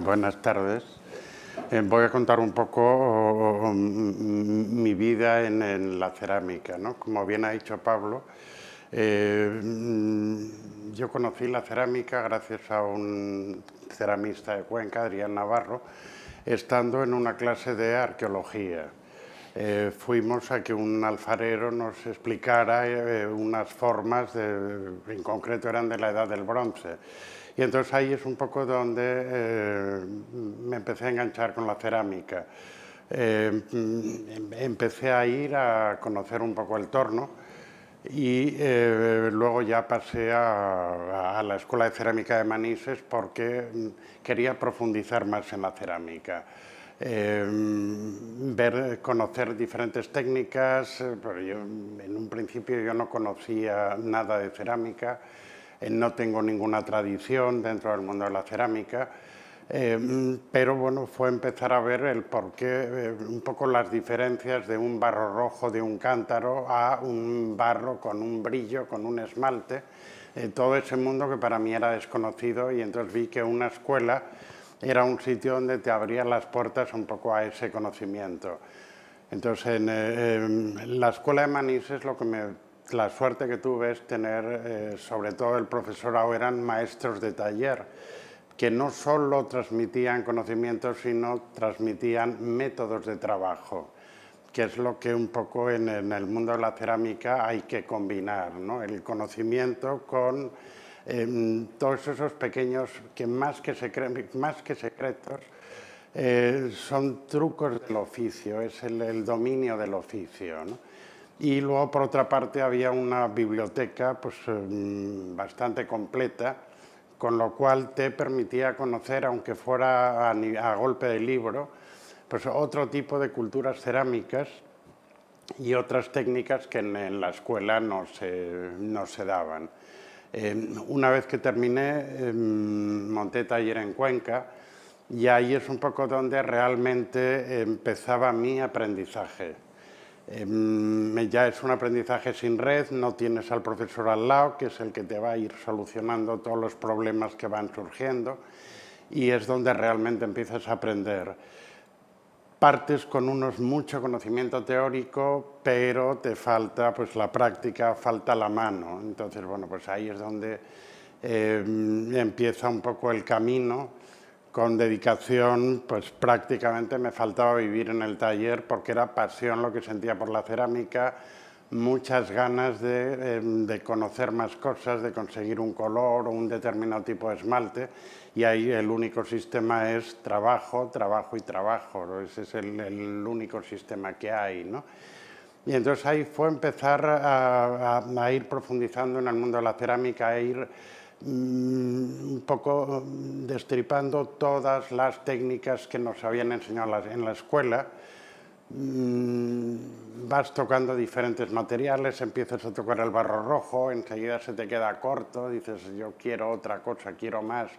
buenas tardes. Eh, voy a contar un poco mi vida en, la cerámica. ¿no? Como bien ha dicho Pablo, eh, yo conocí la cerámica gracias a un ceramista de Cuenca, Adrián Navarro, estando en una clase de arqueología. Eh, fuimos a que un alfarero nos explicara unas formas, en concreto eran de la edad del bronce y entonces ahí es un poco donde eh, me empecé a enganchar con la cerámica. Eh, empecé a ir a conocer un poco el torno y eh, luego ya pasé a, la Escuela de Cerámica de Manises porque quería profundizar más en la cerámica. ver, conocer diferentes técnicas, pero yo, en un principio yo no conocía nada de cerámica, eh, no tengo ninguna tradición dentro del mundo de la cerámica, eh, pero bueno, fue empezar a ver el porqué, eh, un poco las diferencias de un barro rojo de un cántaro a un barro con un brillo, con un esmalte, todo ese mundo que para mí era desconocido y entonces vi que una escuela era un sitio donde te abría las puertas un poco a ese conocimiento. Entonces, en, la escuela de Manises lo que me la suerte que tuve es tener, eh, sobre todo el profesorado, eran maestros de taller, que no solo transmitían conocimientos, sino transmitían métodos de trabajo, que es lo que un poco en, el mundo de la cerámica hay que combinar, ¿no? el conocimiento con em, todos esos pequeños, que más que, secretos, eh, son trucos del oficio, es el, el dominio del oficio. ¿no? Y luego, por otra parte, había una biblioteca pues, em, bastante completa, con lo cual te permitía conocer, aunque fuera a, golpe de libro, pues otro tipo de culturas cerámicas y otras técnicas que en, la escuela no se, no se daban. Em, una vez que terminé, em, monté taller en Cuenca y ahí es un poco donde realmente empezaba mi aprendizaje Em, ya es un aprendizaje sin red, no tienes al profesor al lado, que es el que te va a ir solucionando todos los problemas que van surgiendo, y es donde realmente empiezas a aprender. Partes con unos mucho conocimiento teórico, pero te falta pues, la práctica, falta la mano. Entonces, bueno, pues ahí es donde em, empieza un poco el camino con dedicación, pues prácticamente me faltaba vivir en el taller porque era pasión lo que sentía por la cerámica, muchas ganas de, em, de, conocer más cosas, de conseguir un color o un determinado tipo de esmalte y ahí el único sistema es trabajo, trabajo y trabajo, ese es el, único sistema que hay. ¿no? Y entonces ahí fue empezar a, a, a ir profundizando en el mundo de la cerámica, a ir un poco destripando todas las técnicas que nos habían enseñado en la escuela. Mm, vas tocando diferentes materiales, empiezas a tocar el barro rojo, enseguida se te queda corto, dices yo quiero otra cosa, quiero más.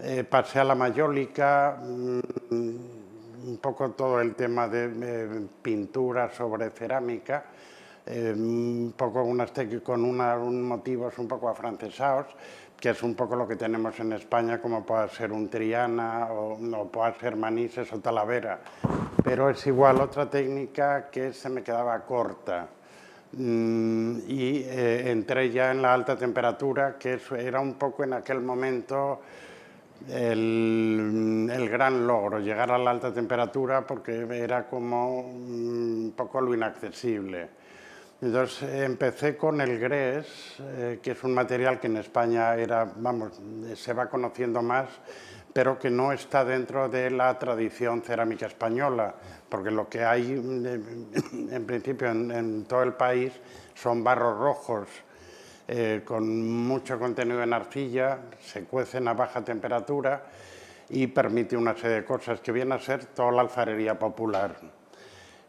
Eh, pasé a la mayólica, mm, un poco todo el tema de pintura sobre cerámica, eh, un poco unas con una, un motivos un poco afrancesados que es un poco lo que tenemos en España, como puede ser un Triana o, no puede ser Manises o Talavera. Pero es igual otra técnica que se me quedaba corta. Mm, y eh, entré ya en la alta temperatura, que era un poco en aquel momento el, el, gran logro, llegar a la alta temperatura, porque era como un poco lo inaccesible. Entonces empecé con el grés, eh, que es un material que en España era, vamos, se va conociendo más, pero que no está dentro de la tradición cerámica española, porque lo que hay en principio en, todo el país son barros rojos eh, con mucho contenido en arcilla, se cuecen a baja temperatura y permite una serie de cosas que viene a ser toda la alfarería popular.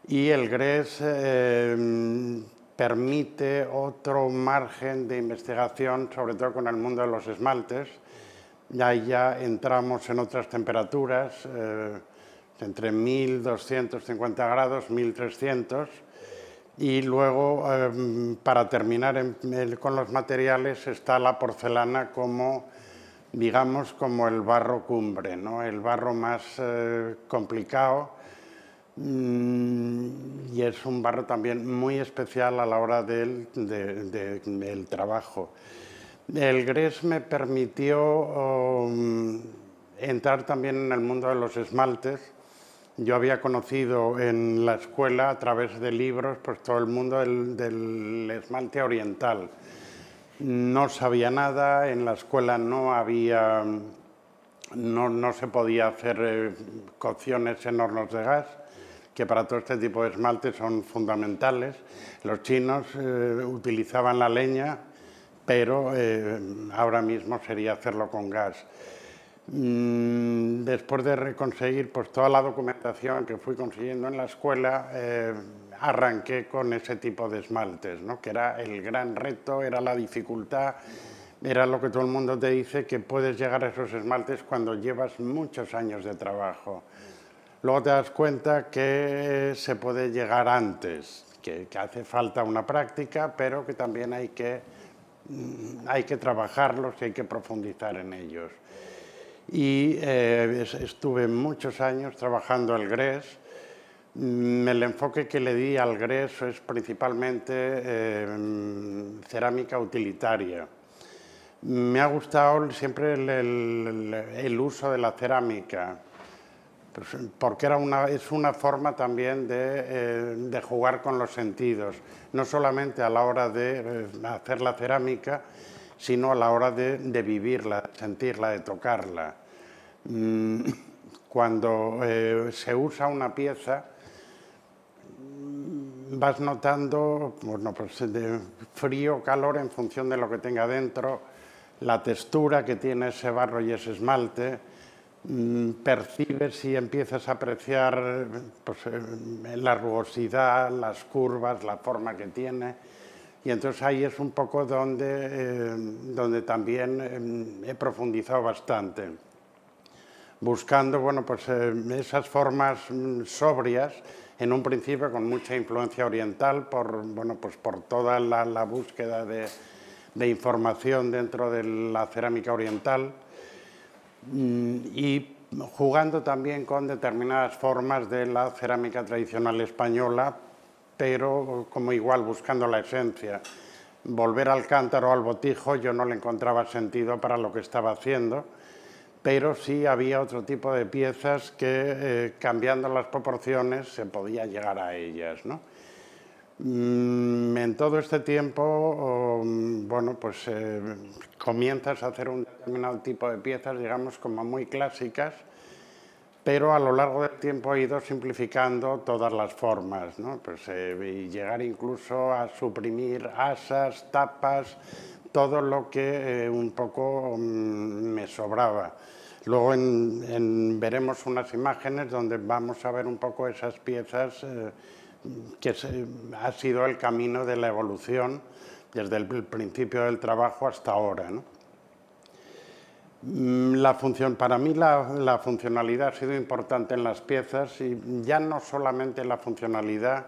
Y el grés eh, permite otro margen de investigación, sobre todo con el mundo de los esmaltes. Ya ya entramos en otras temperaturas, eh, entre 1250 grados, 1300, y luego, eh, para terminar con los materiales, está la porcelana como digamos, como el barro cumbre, ¿no? el barro más eh, complicado y es un barro también muy especial a la hora del, del trabajo. El GRES me permitió um, entrar también en el mundo de los esmaltes. Yo había conocido en la escuela a través de libros pues, todo el mundo del esmalte oriental no sabía nada, en la escuela no había, no, se podía hacer eh, cocciones en hornos de gas, que para todo este tipo de esmaltes son fundamentales. Los chinos eh, utilizaban la leña, pero eh, ahora mismo sería hacerlo con gas. Mm, después de conseguir pues, toda la documentación que fui consiguiendo en la escuela, arranqué con ese tipo de esmaltes, ¿no? que era el gran reto, era la dificultad, era lo que todo el mundo te dice, que puedes llegar a esos esmaltes cuando llevas muchos años de trabajo. Luego te das cuenta que se puede llegar antes, que, hace falta una práctica, pero que también hay que, mm, hay que trabajarlos y hay que profundizar en ellos. Y eh, estuve muchos años trabajando el GRES, Mm, el enfoque que le di al GRES es principalmente eh, cerámica utilitaria. Me ha gustado siempre el, uso de la cerámica, porque era una, es una forma también eh, de, jugar con los sentidos, no solamente a la hora de eh, hacer la cerámica, sino a la hora de, vivirla, de sentirla, de tocarla. Mm, cuando se usa una pieza, vas notando bueno, pues de frío, calor en función de lo que tenga dentro, la textura que tiene ese barro y ese esmalte, mm, percibes y empiezas a apreciar pues, eh, la rugosidad, las curvas, la forma que tiene. Y entonces ahí es un poco donde, eh, donde también eh, he profundizado bastante, buscando bueno, pues, esas formas mm, sobrias en un principio con mucha influencia oriental por, bueno, pues por toda la, búsqueda de, información dentro de la cerámica oriental mm, y jugando también con determinadas formas de la cerámica tradicional española, pero como igual buscando la esencia. Volver al cántaro, al botijo, yo no le encontraba sentido para lo que estaba haciendo pero sí había otro tipo de piezas que eh, cambiando las proporciones se podía llegar a ellas. ¿no? Mm, en todo este tiempo, mm, bueno, pues eh, comienzas a hacer un determinado tipo de piezas, digamos, como muy clásicas, pero a lo largo del tiempo he ido simplificando todas las formas, ¿no? pues, eh, y llegar incluso a suprimir asas, tapas, todo lo que un poco mm, me sobraba. Luego veremos unas imágenes donde vamos a ver un poco esas piezas eh, que ha sido el camino de la evolución desde el principio del trabajo hasta ahora. Mm, la función, para mí la, funcionalidad ha sido importante en las piezas y ya no solamente la funcionalidad,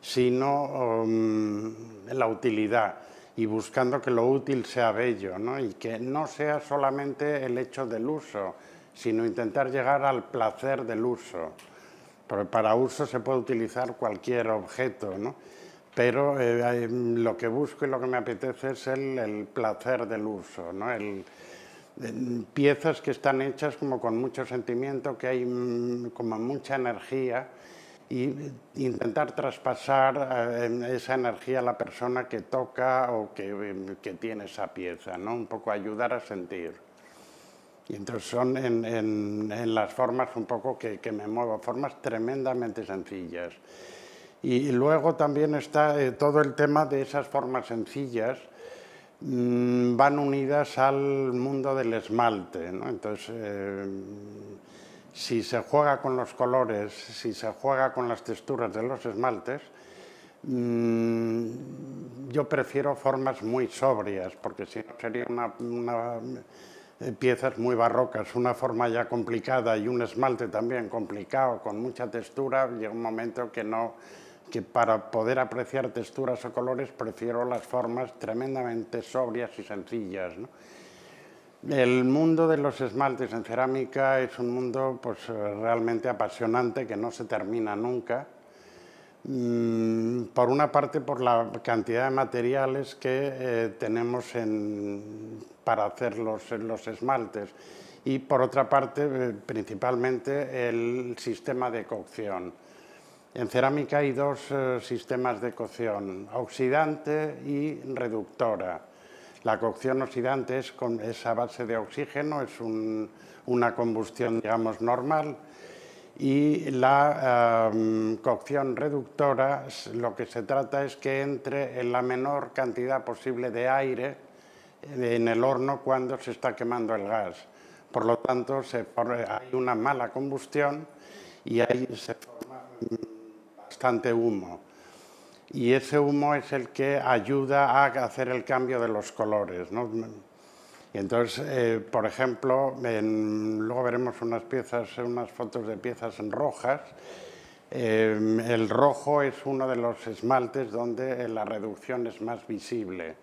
sino um, la utilidad y buscando que lo útil sea bello y que no sea solamente el hecho del uso, sino intentar llegar al placer del uso. Porque para uso se puede utilizar cualquier objeto, ¿no? pero eh, lo que busco y lo que me apetece es el, placer del uso, ¿no? el, piezas que están hechas como con mucho sentimiento, que hay mm, como mucha energía y intentar traspasar eh, esa energía a la persona que toca o que, que, tiene esa pieza, ¿no? un poco ayudar a sentir. Y entonces son en, en, las formas un poco que, que, me muevo, formas tremendamente sencillas. Y, luego también está eh, todo el tema de esas formas sencillas, mmm, van unidas al mundo del esmalte. Entonces, eh, si se juega con los colores, si se juega con las texturas de los esmaltes, mm, yo prefiero formas muy sobrias, porque si no sería una, piezas muy barrocas, una forma ya complicada y un esmalte también complicado, con mucha textura, llega un momento que no que para poder apreciar texturas o colores prefiero las formas tremendamente sobrias y sencillas. El mundo de los esmaltes en cerámica es un mundo pues, realmente apasionante que no se termina nunca. Mm, por una parte, por la cantidad de materiales que eh, tenemos para hacer los, los, esmaltes y por otra parte, eh, principalmente, el sistema de cocción. En cerámica hay dos eh, sistemas de cocción, oxidante y reductora. La cocción oxidante es, con, esa base de oxígeno, es una combustión, digamos, normal, y la em, cocción reductora lo que se trata es que entre en la menor cantidad posible de aire en el horno cuando se está quemando el gas. Por lo tanto, se, hay una mala combustión y ahí se forma bastante humo. Y ese humo es el que ayuda a hacer el cambio de los colores. ¿no? Y entonces, eh, por ejemplo, luego veremos unas piezas, unas fotos de piezas en rojas. Eh, el rojo es uno de los esmaltes donde la reducción es más visible.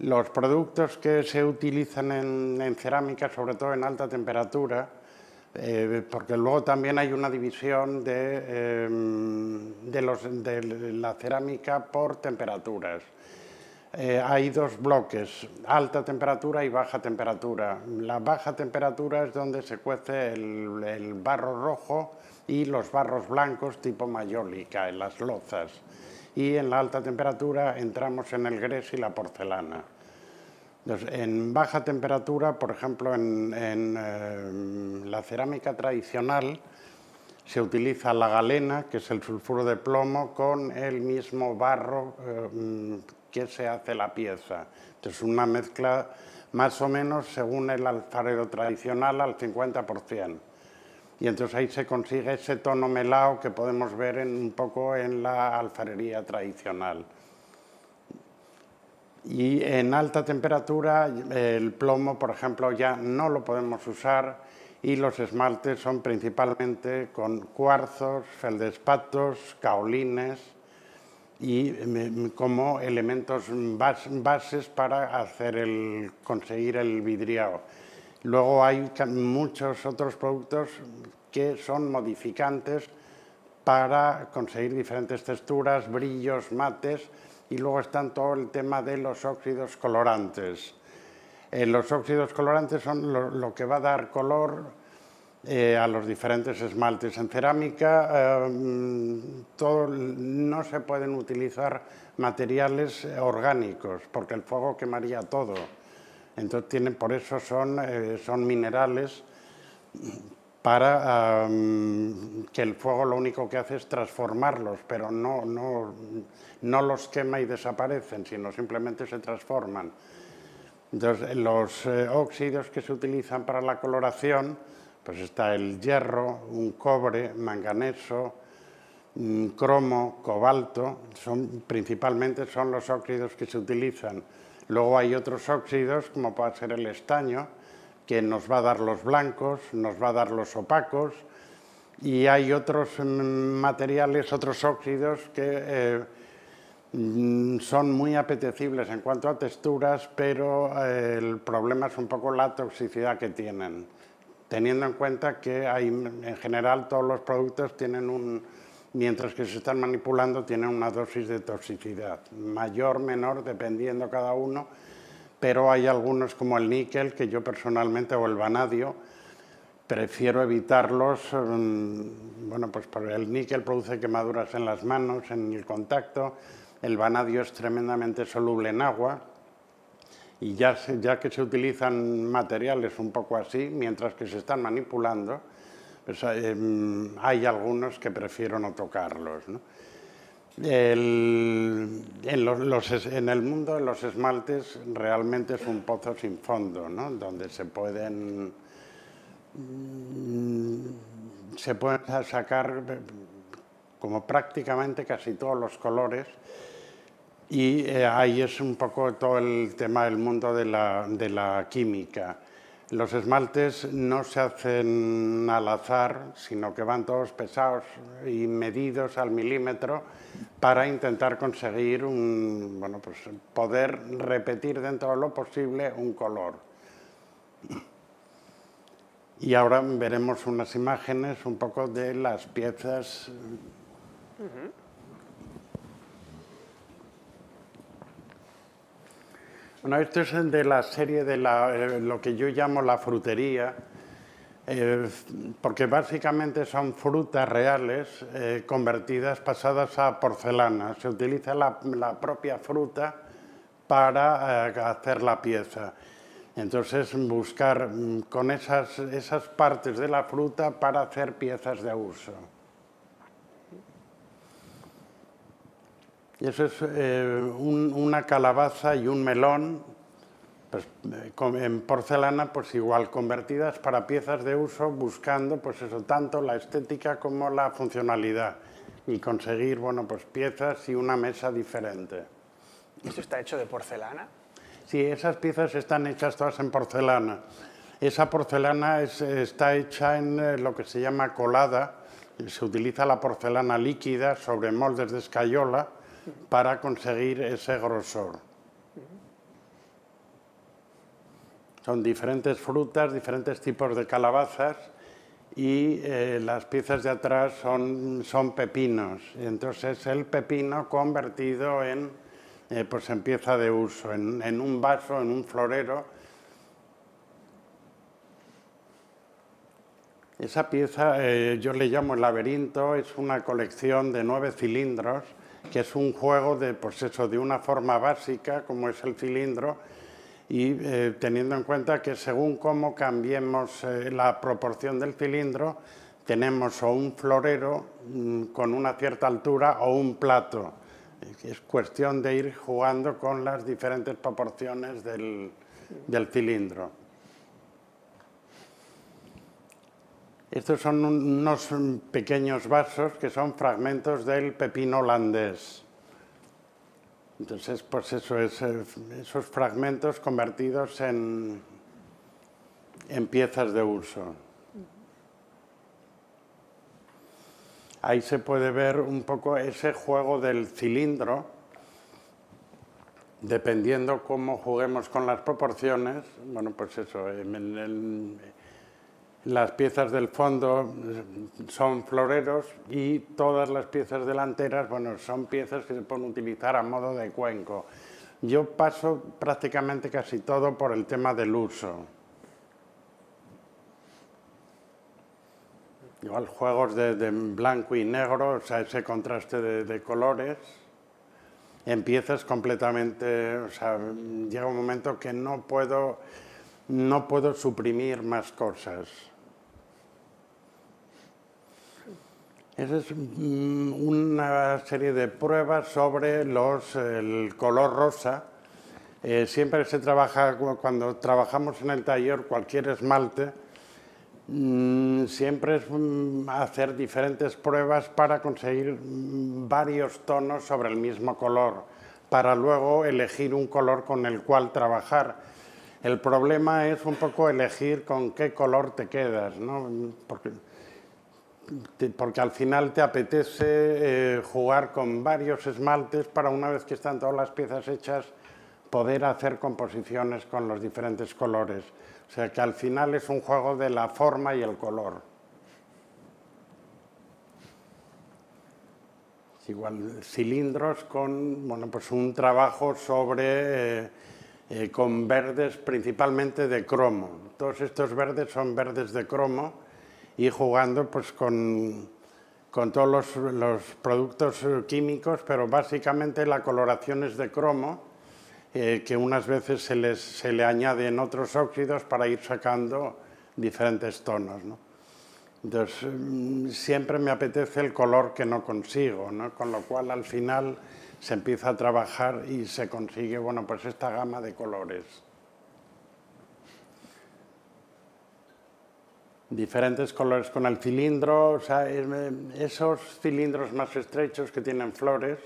Los productos que se utilizan en, cerámica, sobre todo en alta temperatura, eh, porque luego también hay una división de, de la cerámica por temperaturas. Eh, hay dos bloques, alta temperatura y baja temperatura. La baja temperatura es donde se cuece el, barro rojo y los barros blancos tipo mayólica, en las lozas. Y en la alta temperatura entramos en el gres y la porcelana. en baja temperatura, por ejemplo, en, eh, la cerámica tradicional, se utiliza la galena, que es el sulfuro de plomo, con el mismo barro eh, que se hace la pieza. Entonces, una mezcla más o menos según el alfarero tradicional al 50%. Y entonces ahí se consigue ese tono melao que podemos ver un poco en la alfarería tradicional. Y en alta temperatura el plomo, por ejemplo, ya no lo podemos usar y los esmaltes son principalmente con cuarzos, feldespatos, caolines, y como elementos bases para hacer el, conseguir el vidriado. Luego hay muchos otros productos que son modificantes para conseguir diferentes texturas, brillos, mates y luego están todo el tema de los óxidos colorantes. Eh, los óxidos colorantes son lo que va a dar color eh, a los diferentes esmaltes. En cerámica eh, no se pueden utilizar materiales orgánicos porque el fuego quemaría todo. Entonces tienen, por eso son, eh, son minerales para que el fuego lo único que hace es transformarlos, pero no, no, no los quema y desaparecen, sino simplemente se transforman. Entonces, los óxidos que se utilizan para la coloración pues está el hierro, un cobre, manganeso, cromo, cobalto, son, principalmente son los óxidos que se utilizan. Luego hay otros óxidos, como puede ser el estaño, que nos va a dar los blancos, nos va a dar los opacos, y hay otros mm, materiales, otros óxidos que eh, mm, son muy apetecibles en cuanto a texturas, pero eh, el problema es un poco la toxicidad que tienen teniendo en cuenta que en general todos los productos tienen un, mientras que se están manipulando, tienen una dosis de toxicidad, mayor, menor, dependiendo cada uno, pero hay algunos como el níquel, que yo personalmente, o el vanadio, prefiero evitarlos, mm, bueno, pues el níquel produce quemaduras en las manos, en el contacto, el vanadio es tremendamente soluble en agua, y ya, ya que se utilizan materiales un poco así, mientras que se están manipulando, pues, hay algunos que prefiero no tocarlos. en, el mundo de los esmaltes realmente es un pozo sin fondo, ¿no? donde se pueden, mm, se pueden sacar como prácticamente casi todos los colores y eh, ahí es un poco todo el tema del mundo de la, de la, química. Los esmaltes no se hacen al azar, sino que van todos pesados y medidos al milímetro para intentar conseguir un, bueno, pues poder repetir dentro de lo posible un color. Y ahora veremos unas imágenes un poco de las piezas. Bueno, esto es de la serie de eh, lo que yo llamo la frutería, eh, porque básicamente son frutas reales eh, convertidas, pasadas a porcelana. Se utiliza la, propia fruta para hacer la pieza. Entonces, buscar mm, con esas, esas partes de la fruta para hacer piezas de uso. Y eso es eh, una calabaza y un melón, pues, eh, en porcelana, pues igual convertidas para piezas de uso, buscando pues eso, tanto la estética como la funcionalidad y conseguir bueno, pues piezas y una mesa diferente. ¿Esto está hecho de porcelana? Sí, esas piezas están hechas todas en porcelana. Esa porcelana está hecha en eh, lo que se llama colada. Se utiliza la porcelana líquida sobre moldes de escayola para conseguir ese grosor. Son diferentes frutas, diferentes tipos de calabazas y eh, las piezas de atrás son, son pepinos. Entonces el pepino convertido en, eh, pues en pieza de uso, en, un vaso, en un florero. Esa pieza eh, yo le llamo el laberinto, es una colección de nueve cilindros que es un juego de, pues de una forma básica, como es el cilindro, y eh, teniendo en cuenta que según cómo cambiemos eh, la proporción del cilindro, tenemos o un florero mm, con una cierta altura o un plato. Es cuestión de ir jugando con las diferentes proporciones del cilindro. Estos son unos pequeños vasos que son fragmentos del pepino holandés. Entonces, pues eso es, eh, esos fragmentos convertidos en, en piezas de uso. Ahí se puede ver un poco ese juego del cilindro, dependiendo cómo juguemos con las proporciones. Bueno, pues eso, en el, las piezas del fondo son floreros y todas las piezas delanteras, bueno, son piezas que se pueden utilizar a modo de cuenco. Yo paso prácticamente casi todo por el tema del uso. Igual juegos de, blanco y negro, o sea, ese contraste de, de colores. En piezas completamente, o llega un momento que no puedo, no puedo suprimir más cosas. Esa es mm, una serie de pruebas sobre los, el color rosa. Eh, siempre se trabaja, cuando trabajamos en el taller, cualquier esmalte, mm, siempre es mm, hacer diferentes pruebas para conseguir varios tonos sobre el mismo color, para luego elegir un color con el cual trabajar. El problema es un poco elegir con qué color te quedas, ¿no? Porque porque al final te apetece eh, jugar con varios esmaltes para una vez que están todas las piezas hechas poder hacer composiciones con los diferentes colores. O sea que al final es un juego de la forma y el color. Igual cilindros con bueno, pues un trabajo sobre eh, eh, con verdes principalmente de cromo. Todos estos verdes son verdes de cromo y jugando pues, con, con todos los, productos químicos, pero básicamente la coloración es de cromo, eh, que unas veces se, les, se le añaden otros óxidos para ir sacando diferentes tonos. ¿no? Entonces, mm, siempre me apetece el color que no consigo, ¿no? con lo cual al final se empieza a trabajar y se consigue bueno, pues esta gama de colores. Diferentes colores con el cilindro, o sea, esos cilindros más estrechos que tienen flores,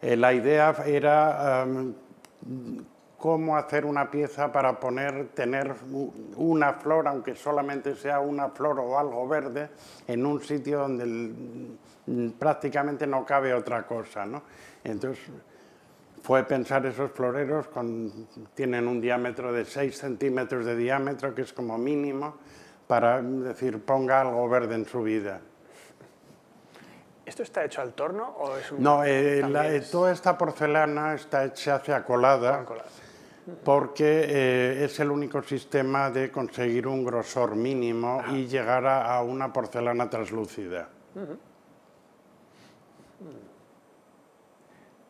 eh, la idea era cómo hacer una pieza para poner, tener una flor, aunque solamente sea una flor o algo verde, en un sitio donde prácticamente no cabe otra cosa. ¿no? Entonces, fue pensar esos floreros, tienen un diámetro de 6 centímetros de diámetro, que es como mínimo, para decir, ponga algo verde en su vida. ¿Esto está hecho al torno o es un...? No, eh, toda esta porcelana está hecha hacia colada, porque eh, es el único sistema de conseguir un grosor mínimo y llegar a, una porcelana translúcida.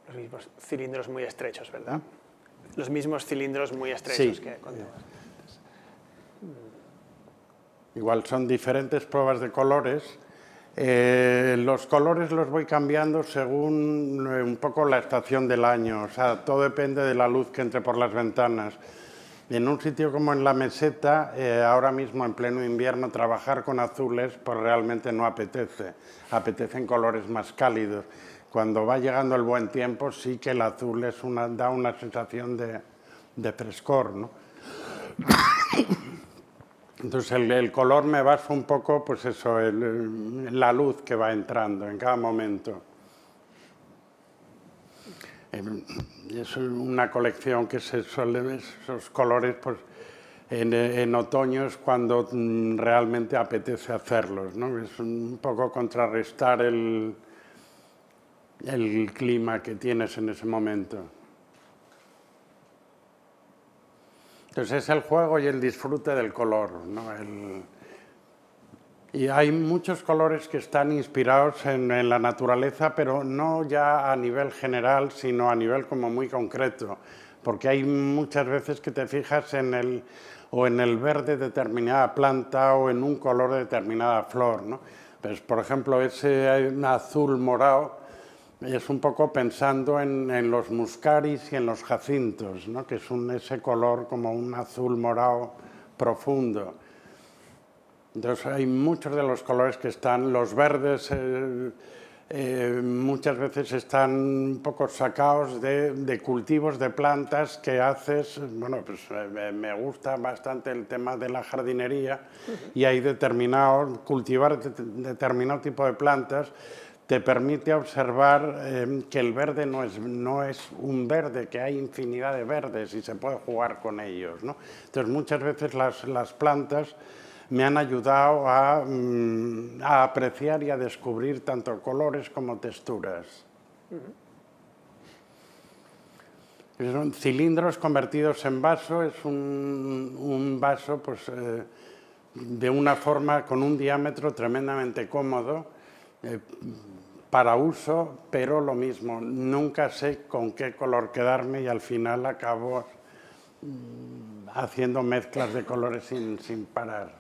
Los mismos cilindros muy estrechos, ¿verdad? Los mismos cilindros muy estrechos que Igual son diferentes pruebas de colores. Eh, los colores los voy cambiando según eh, un poco la estación del año, o sea, todo depende de la luz que entre por las ventanas. En un sitio como en la meseta, eh, ahora mismo en pleno invierno, trabajar con azules pues realmente no apetece, apetecen colores más cálidos. Cuando va llegando el buen tiempo sí que el azul es una, da una sensación de, de frescor. ¿no? Entonces el, color me basa un poco, pues eso, la luz que va entrando en cada momento. Es una colección que se suele, esos colores, pues en, en otoño es cuando mm, realmente apetece hacerlos, ¿no? Es un poco contrarrestar el, el clima que tienes en ese momento. Entonces es el juego y el disfrute del color. Y hay muchos colores que están inspirados en, la naturaleza, pero no ya a nivel general, sino a nivel como muy concreto. Porque hay muchas veces que te fijas en el, o en el verde de determinada planta o en un color de determinada flor. ¿no? Pues, por ejemplo, ese azul morado es un poco pensando en, los muscaris y en los jacintos, ¿no? que es un, ese color como un azul morado profundo. Entonces hay muchos de los colores que están, los verdes eh, eh, muchas veces están un poco sacados de, cultivos de plantas que haces, bueno, pues eh, me gusta bastante el tema de la jardinería y hay determinado, cultivar determinado tipo de plantas te permite observar eh, que el verde no es, no es un verde, que hay infinidad de verdes y se puede jugar con ellos. ¿no? Entonces muchas veces las, las plantas me han ayudado a, mm, a, apreciar y a descubrir tanto colores como texturas. Son cilindros convertidos en vaso, es un, un vaso pues, eh, de una forma con un diámetro tremendamente cómodo. Eh, para uso, pero lo mismo, nunca sé con qué color quedarme y al final acabo mm, haciendo mezclas de colores sin, sin parar.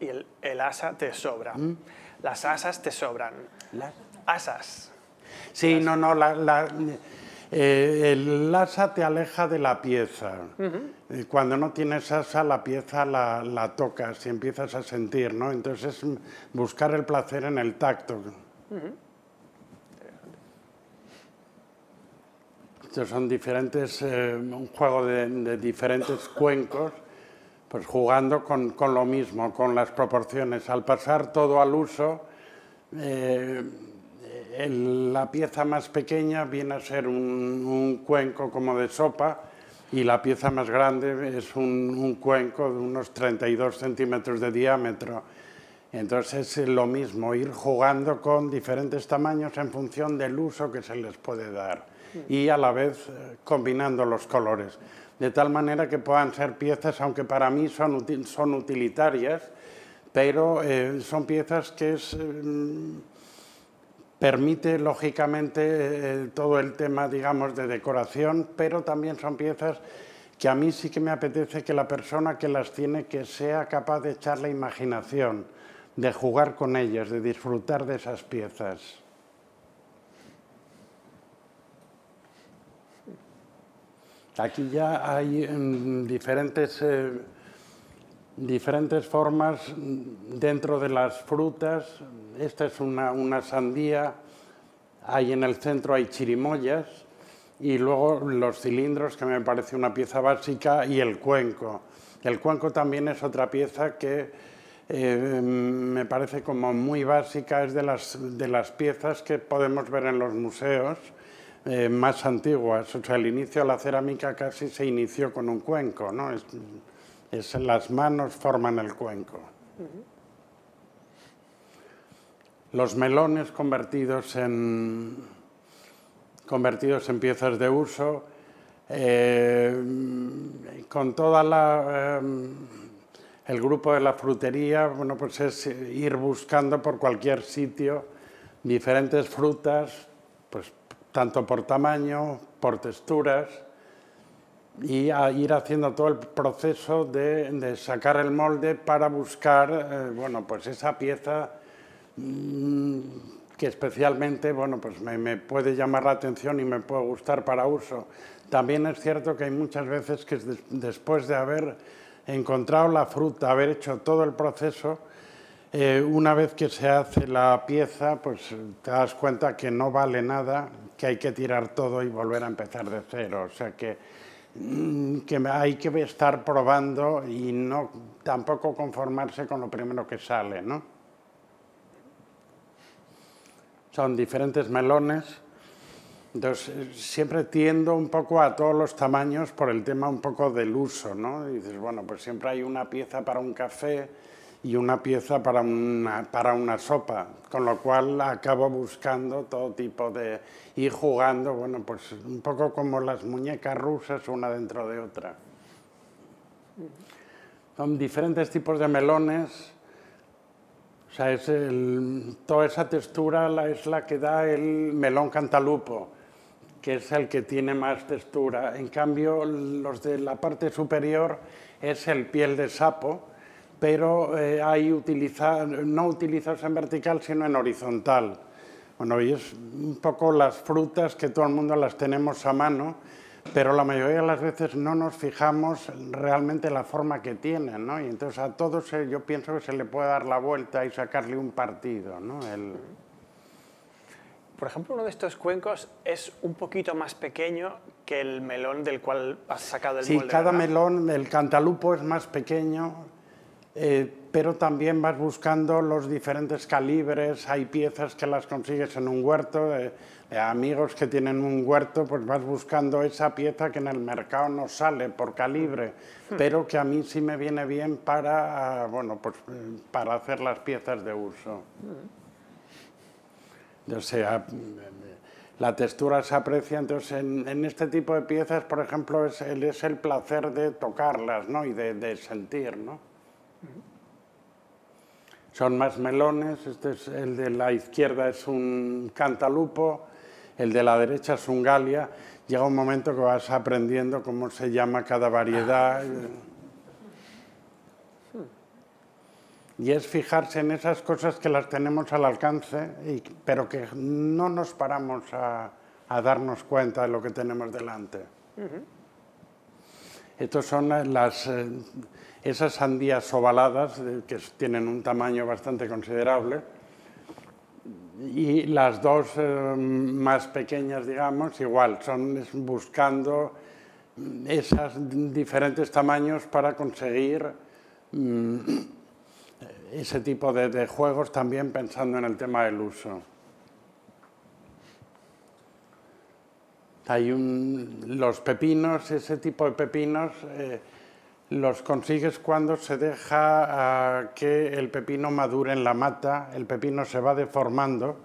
Y el, el, asa te sobra. ¿Mm? Las asas te sobran. ¿Las? Asas. Sí, no, no, la, eh, el asa te aleja de la pieza. Cuando no tienes asa, la pieza la, la, tocas y empiezas a sentir, ¿no? Entonces es buscar el placer en el tacto. Estos son diferentes, eh, un juego de, diferentes cuencos, pues jugando con, con, lo mismo, con las proporciones. Al pasar todo al uso, eh, la pieza más pequeña viene a ser un, un, cuenco como de sopa y la pieza más grande es un, un cuenco de unos 32 centímetros de diámetro entonces es lo mismo, ir jugando con diferentes tamaños en función del uso que se les puede dar y a la vez eh, combinando los colores, de tal manera que puedan ser piezas, aunque para mí son, son utilitarias, pero eh, son piezas que es, mm, permite lógicamente eh, todo el tema, digamos, de decoración, pero también son piezas que a mí sí que me apetece que la persona que las tiene que sea capaz de echar la imaginación de jugar con ellas, de disfrutar de esas piezas. Aquí ya hay mm, diferentes, eh, diferentes formas dentro de las frutas. Esta es una, una sandía, hay en el centro hay chirimoyas y luego los cilindros, que me parece una pieza básica, y el cuenco. El cuenco también es otra pieza que eh, me parece como muy básica, es de las, de las piezas que podemos ver en los museos, eh, más antiguas. O sea, el inicio de la cerámica casi se inició con un cuenco, ¿no? Es, es las manos forman el cuenco. Los melones convertidos en, convertidos en piezas de uso, eh, con toda la... Eh, el grupo de la frutería, bueno, pues es ir buscando por cualquier sitio diferentes frutas, pues tanto por tamaño, por texturas, y a ir haciendo todo el proceso de, sacar el molde para buscar, eh, bueno, pues esa pieza mm, que especialmente, bueno, pues me, puede llamar la atención y me puede gustar para uso. También es cierto que hay muchas veces que después de haber encontrado la fruta, haber hecho todo el proceso, eh, una vez que se hace la pieza, pues te das cuenta que no vale nada, que hay que tirar todo y volver a empezar de cero. O sea que, mm, que hay que estar probando y no tampoco conformarse con lo primero que sale, ¿no? Son diferentes melones. Entonces, siempre tiendo un poco a todos los tamaños por el tema un poco del uso, ¿no? dices, bueno, pues siempre hay una pieza para un café y una pieza para una, para una sopa, con lo cual acabo buscando todo tipo de... y jugando, bueno, pues un poco como las muñecas rusas, una dentro de otra. Son diferentes tipos de melones, o sea, es toda esa textura es la que da el melón cantalupo que es el que tiene más textura. En cambio, los de la parte superior es el piel de sapo, pero eh, no utilizados en vertical, sino en horizontal. Bueno, y es un poco las frutas que todo el mundo las tenemos a mano, pero la mayoría de las veces no nos fijamos realmente la forma que tienen, ¿no? Y entonces a todos yo pienso que se le puede dar la vuelta y sacarle un partido, ¿no? Por ejemplo, uno de estos cuencos es un poquito más pequeño que el melón del cual has sacado el sí, molde. Sí, cada melón, el cantalupo es más pequeño, eh, pero también vas buscando los diferentes calibres. Hay piezas que las consigues en un huerto. amigos que tienen un huerto, pues vas buscando esa pieza que en el mercado no sale por calibre, hmm. pero que a mí sí me viene bien para, bueno, pues, para hacer las piezas de uso. Hmm. O sea, la textura se aprecia, entonces en, este tipo de piezas, por ejemplo, es el, es el placer de tocarlas ¿no? y de, sentir. ¿no? Son más melones, este es, el de la izquierda es un cantalupo, el de la derecha es un galia. Llega un momento que vas aprendiendo cómo se llama cada variedad. Y es fijarse en esas cosas que las tenemos al alcance, pero que no nos paramos a, darnos cuenta de lo que tenemos delante. Estos son las, eh, esas sandías ovaladas eh, que tienen un tamaño bastante considerable y las dos eh, más pequeñas, digamos, igual, son buscando esos diferentes tamaños para conseguir mm, ese tipo de, juegos también pensando en el tema del uso. Hay los pepinos, ese tipo de pepinos, eh, los consigues cuando se deja que el pepino madure en la mata, el pepino se va deformando,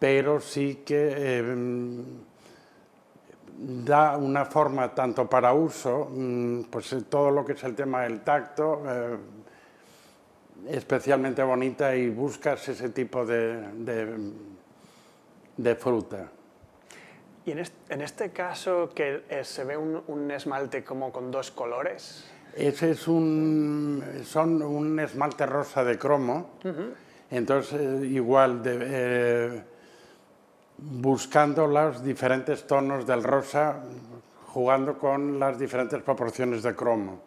pero sí que eh, da una forma tanto para uso, mm, pues todo lo que es el tema del tacto, eh, especialmente bonita y buscas ese tipo de, de, fruta. Y en este, caso que eh, se ve un, esmalte como con dos colores. Ese es un, son un esmalte rosa de cromo, entonces eh, igual de, eh, buscando los diferentes tonos del rosa, jugando con las diferentes proporciones de cromo.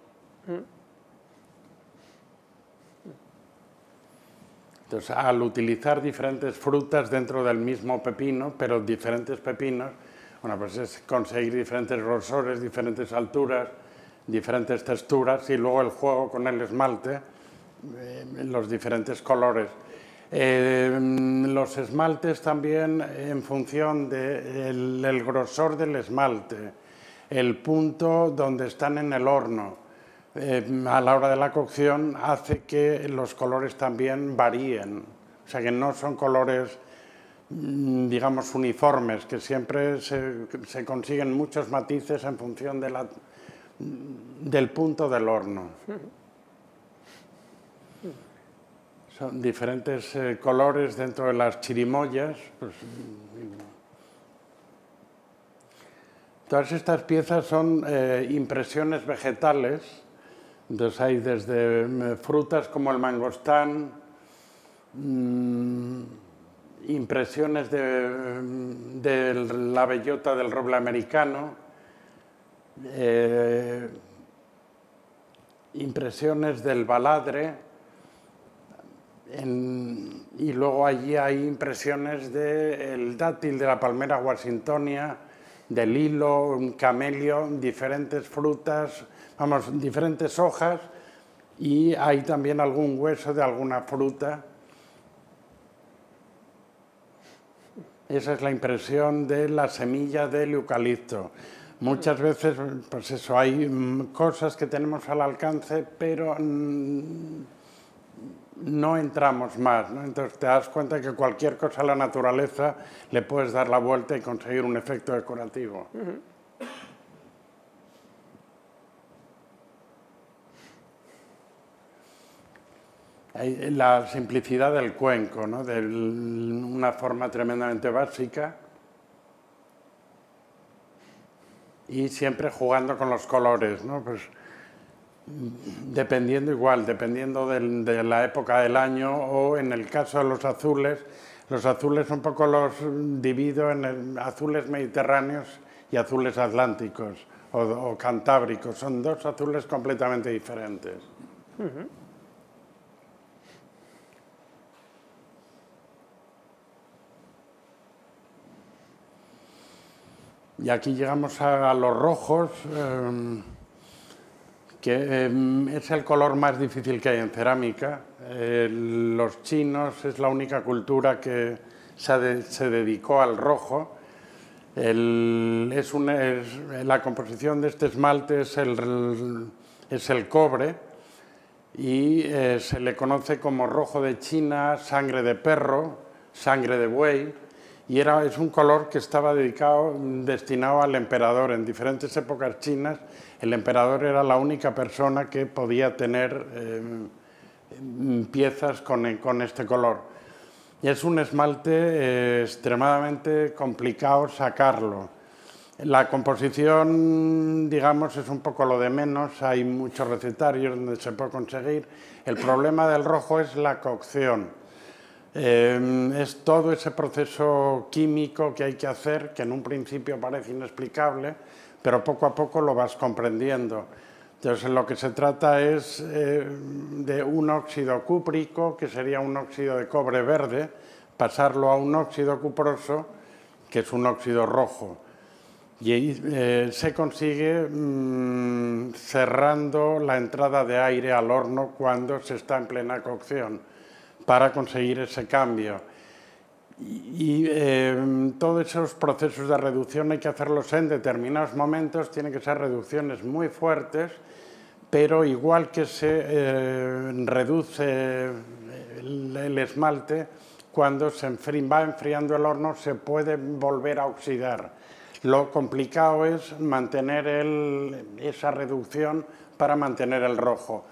Entonces, al utilizar diferentes frutas dentro del mismo pepino, pero diferentes pepinos, bueno, pues es conseguir diferentes grosores, diferentes alturas, diferentes texturas y luego el juego con el esmalte, eh, los diferentes colores. Eh, los esmaltes también en función del el grosor del esmalte, el punto donde están en el horno, eh, a la hora de la cocción hace que los colores también varíen. O sea que no son colores, mm, digamos, uniformes, que siempre se, consiguen muchos matices en función la, del punto del horno. Son diferentes eh, colores dentro de las chirimoyas. Pues, todas estas piezas son eh, impresiones vegetales. Entonces hay desde mm, frutas como el mangostán, mm, impresiones de, mm, de, la bellota del roble americano, eh, impresiones del baladre, y luego allí hay impresiones del dátil, de la palmera washingtonia, del hilo, un camelio, diferentes frutas, vamos, diferentes hojas y hay también algún hueso de alguna fruta. Esa es la impresión de la semilla del eucalipto. Muchas veces, pues eso, hay cosas que tenemos al alcance, pero no entramos más. ¿no? Entonces te das cuenta que cualquier cosa a la naturaleza le puedes dar la vuelta y conseguir un efecto decorativo. La simplicidad del cuenco, ¿no? de una forma tremendamente básica y siempre jugando con los colores. Pues, Dependiendo igual, dependiendo de la época del año o en el caso de los azules, los azules un poco los divido en azules mediterráneos y azules atlánticos o, cantábricos. Son dos azules completamente diferentes. Y aquí llegamos a, los rojos. Em, que em, es el color más difícil que hay en cerámica. los chinos es la única cultura que se, dedicó al rojo. la composición de este esmalte es el, es el cobre y eh, se le conoce como rojo de China, sangre de perro, sangre de buey y era, es un color que estaba dedicado, destinado al emperador. En diferentes épocas chinas, el emperador era la única persona que podía tener eh, piezas con, este color. Y es un esmalte eh, extremadamente complicado sacarlo. La composición, digamos, es un poco lo de menos, hay muchos recetarios donde se puede conseguir. El problema del rojo es la cocción Em, es todo ese proceso químico que hay que hacer, que en un principio parece inexplicable, pero poco a poco lo vas comprendiendo. Entonces, lo que se trata es eh, de un óxido cúprico, que sería un óxido de cobre verde, pasarlo a un óxido cuproso, que es un óxido rojo. Y eh, se consigue mm, cerrando la entrada de aire al horno cuando se está en plena cocción para conseguir ese cambio. Y eh, todos esos procesos de reducción hay que hacerlos en determinados momentos, tienen que ser reducciones muy fuertes, pero igual que se eh, reduce el, esmalte, cuando se va enfriando el horno se puede volver a oxidar. Lo complicado es mantener esa reducción para mantener el rojo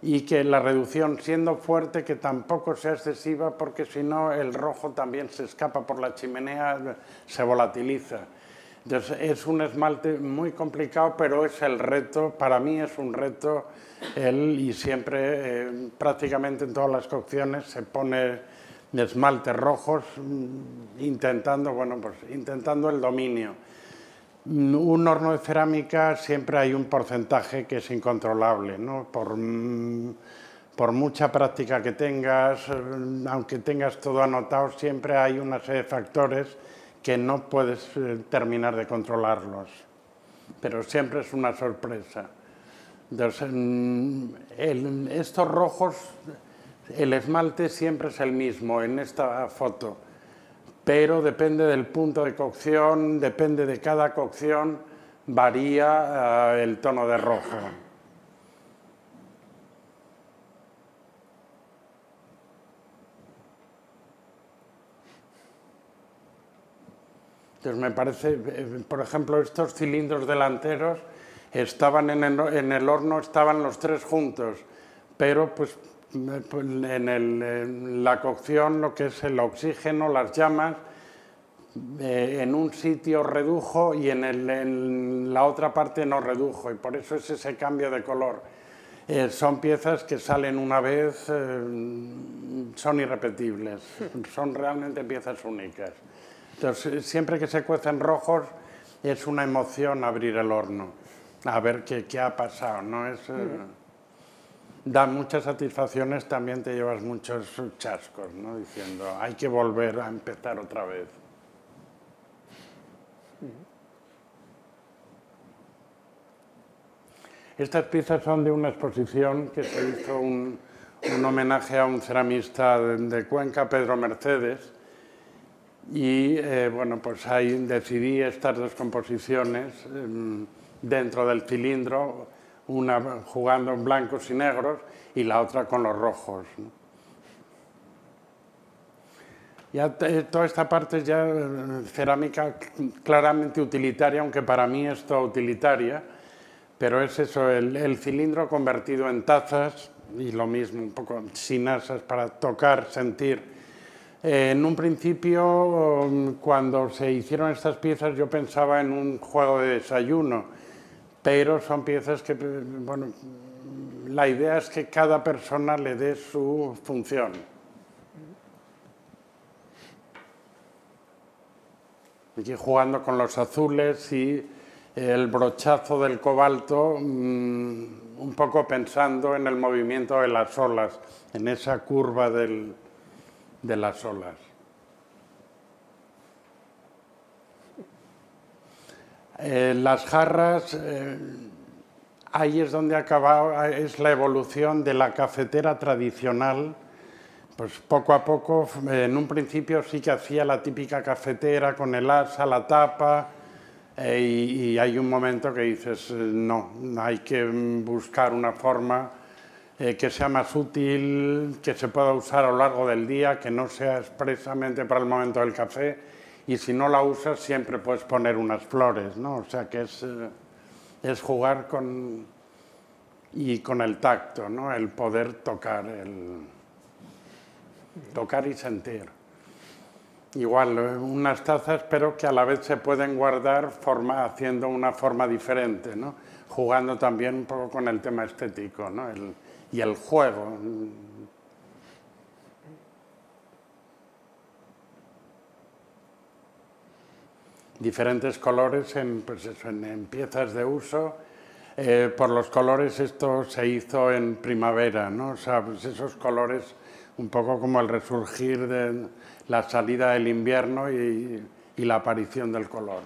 y que la reducción siendo fuerte que tampoco sea excesiva porque si no el rojo también se escapa por la chimenea, se volatiliza. Entonces es un esmalte muy complicado, pero es el reto, para mí es un reto el, y siempre eh, prácticamente en todas las cocciones se pone esmaltes rojos mm, intentando, bueno, pues intentando el dominio un horno de cerámica siempre hay un porcentaje que es incontrolable, ¿no? por, mm, mucha práctica que tengas, eh, aunque tengas todo anotado, siempre hay una serie de factores que no puedes eh, terminar de controlarlos, pero siempre es una sorpresa. Entonces, estos rojos El esmalte siempre es el mismo en esta foto, pero depende del punto de cocción, depende de cada cocción, varía eh, el tono de rojo. Entonces me parece, eh, por ejemplo, estos cilindros delanteros estaban en el, horno, estaban los tres juntos, pero pues, pues en, la cocción lo que es el oxígeno, las llamas, eh, en un sitio redujo y en, la otra parte no redujo y por eso es ese cambio de color. Eh, son piezas que salen una vez, son irrepetibles, son realmente piezas únicas. Entonces, siempre que se cuecen rojos es una emoción abrir el horno, a ver qué, qué ha pasado, ¿no? Es, eh, da muchas satisfacciones, también te llevas muchos chascos, ¿no? Diciendo, hay que volver a empezar otra vez. Estas piezas son de una exposición que se hizo un, un homenaje a un ceramista de Cuenca, Pedro Mercedes, y eh, bueno, pues ahí decidí estas dos composiciones em, dentro del cilindro, una jugando en blancos y negros y la otra con los rojos. Ya toda esta parte es ya eh, cerámica claramente utilitaria, aunque para mí es toda utilitaria, pero es eso, el, el cilindro convertido en tazas y lo mismo, un poco sin asas para tocar, sentir en un principio, um, cuando se hicieron estas piezas, yo pensaba en un juego de desayuno, pero son piezas que, bueno, la idea es que cada persona le dé su función. Aquí jugando con los azules y el brochazo del cobalto, mm, un poco pensando en el movimiento de las olas, en esa curva de las olas. Eh, las jarras, eh, ahí es donde acabado, es la evolución de la cafetera tradicional. Pues poco a poco, en un principio sí que hacía la típica cafetera con el asa, la tapa, eh, y, hay un momento que dices, no, hay que buscar una forma eh, que sea más útil, que se pueda usar a lo largo del día, que no sea expresamente para el momento del café y si no la usas siempre puedes poner unas flores, ¿no? O sea que es, eh, es jugar con, y con el tacto, ¿no? El poder tocar, el tocar y sentir. Igual, eh, unas tazas, pero que a la vez se pueden guardar forma, haciendo una forma diferente, ¿no? Jugando también un poco con el tema estético, ¿no? El, y el juego. Diferentes colores en, pues en, piezas de uso. Eh, por los colores esto se hizo en primavera, ¿no? O sea, pues esos colores un poco como el resurgir de la salida del invierno y, la aparición del color.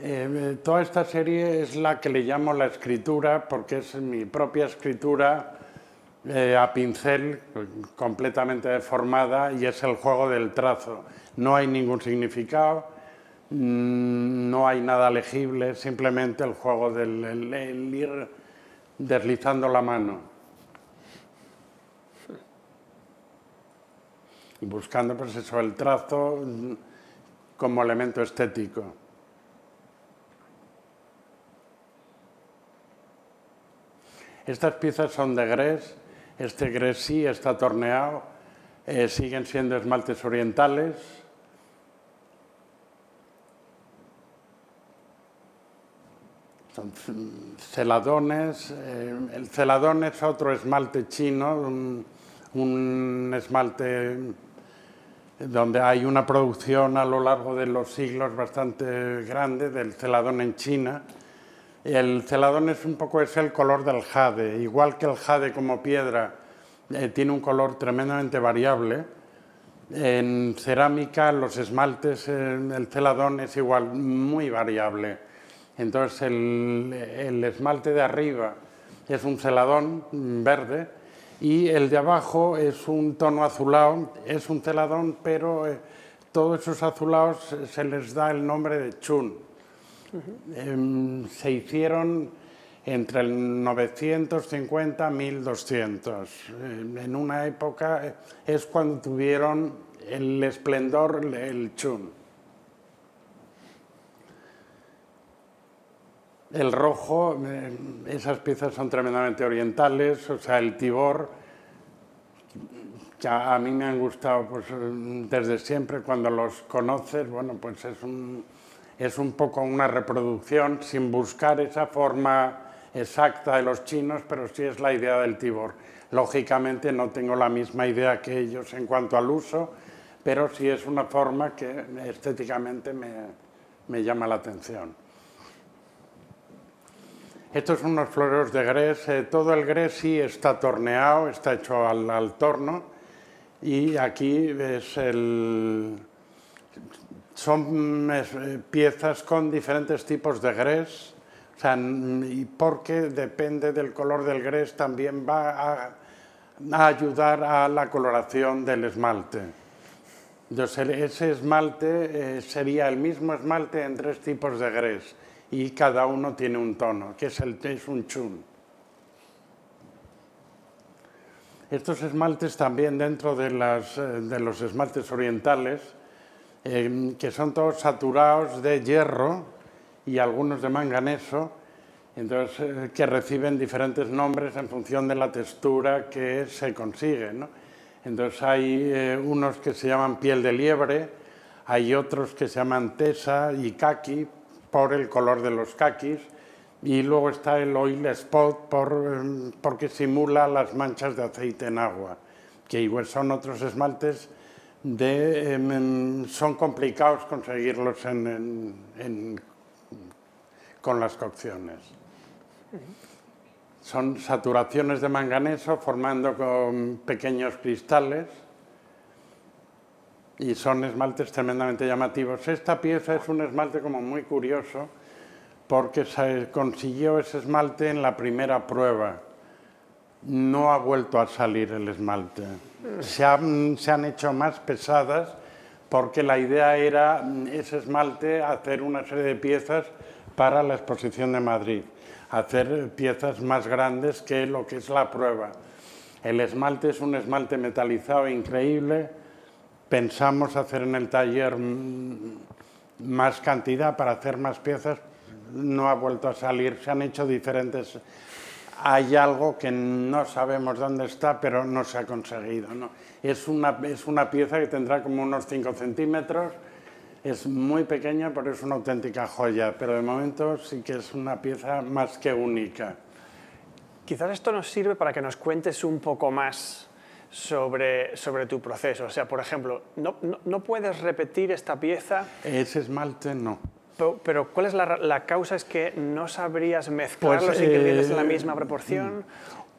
Eh, toda esta serie es la que le llamo la escritura porque es mi propia escritura eh, a pincel completamente deformada y es el juego del trazo. No hay ningún significado, mm, no hay nada legible, simplemente el juego del ir deslizando la mano. Y buscando pues eso, el trazo mm, como elemento estético. Estas piezas son de grés, este grés sí está torneado, eh, siguen siendo esmaltes orientales. Son celadones, eh, el celadón es otro esmalte chino, un esmalte donde hay una producción a lo largo de los siglos bastante grande del celadón en China el celadón es un poco es el color del jade, igual que el jade como piedra eh, tiene un color tremendamente variable. En cerámica, los esmaltes, el celadón es igual, muy variable. Entonces el, el esmalte de arriba es un celadón verde y el de abajo es un tono azulado, es un celadón, pero eh, todos esos azulados se les da el nombre de chun. Em, se hicieron entre el 950 y 1200. en una época eh, es cuando tuvieron el esplendor el chun. El rojo, eh, esas piezas son tremendamente orientales, o sea, el tibor, que a mí me han gustado pues, desde siempre, cuando los conoces, bueno, pues es un, es un poco una reproducción sin buscar esa forma exacta de los chinos, pero sí es la idea del tibor. Lógicamente no tengo la misma idea que ellos en cuanto al uso, pero sí es una forma que estéticamente me, me llama la atención. Estos son unos floreros de grés. Eh, todo el grés sí está torneado, está hecho al, torno. Y aquí es el... son eh, piezas con diferentes tipos de grés. O sea, y porque depende del color del grés también va a, ayudar a la coloración del esmalte. Entonces, ese esmalte eh, sería el mismo esmalte en tres tipos de grés y cada uno tiene un tono, que es, el, es un chun. Estos esmaltes también dentro de, las, eh, de los esmaltes orientales, eh, que son todos saturados de hierro y algunos de manganeso, entonces, eh, que reciben diferentes nombres en función de la textura que se consigue. ¿no? Entonces hay unos que se llaman piel de liebre, hay otros que se llaman tesa y kaki, por el color de los caquis y luego está el oil spot por, em, porque simula las manchas de aceite en agua, que igual son otros esmaltes em, em, son complicados conseguirlos con las cocciones. Son saturaciones de manganeso formando con pequeños cristales y son esmaltes tremendamente llamativos. Esta pieza es un esmalte como muy curioso porque se consiguió ese esmalte en la primera prueba. No ha vuelto a salir el esmalte. Se han, se han hecho más pesadas porque la idea era ese esmalte hacer una serie de piezas para la exposición de Madrid, hacer piezas más grandes que lo que es la prueba. El esmalte es un esmalte metalizado increíble, pensamos hacer en el taller más cantidad para hacer más piezas, no ha vuelto a salir, se han hecho diferentes. Hay algo que no sabemos dónde está, pero no se ha conseguido. ¿no? Es, una, es una pieza que tendrá como unos 5 centímetros, es muy pequeña, pero es una auténtica joya, pero de momento sí que es una pieza más que única. Quizás esto nos sirve para que nos cuentes un poco más sobre, sobre tu proceso. O sea, por ejemplo, no, no, puedes repetir esta pieza. Ese esmalte no. Pero, ¿cuál es la, la, causa? ¿Es que no sabrías mezclar pues, los ingredientes en la eh, misma proporción?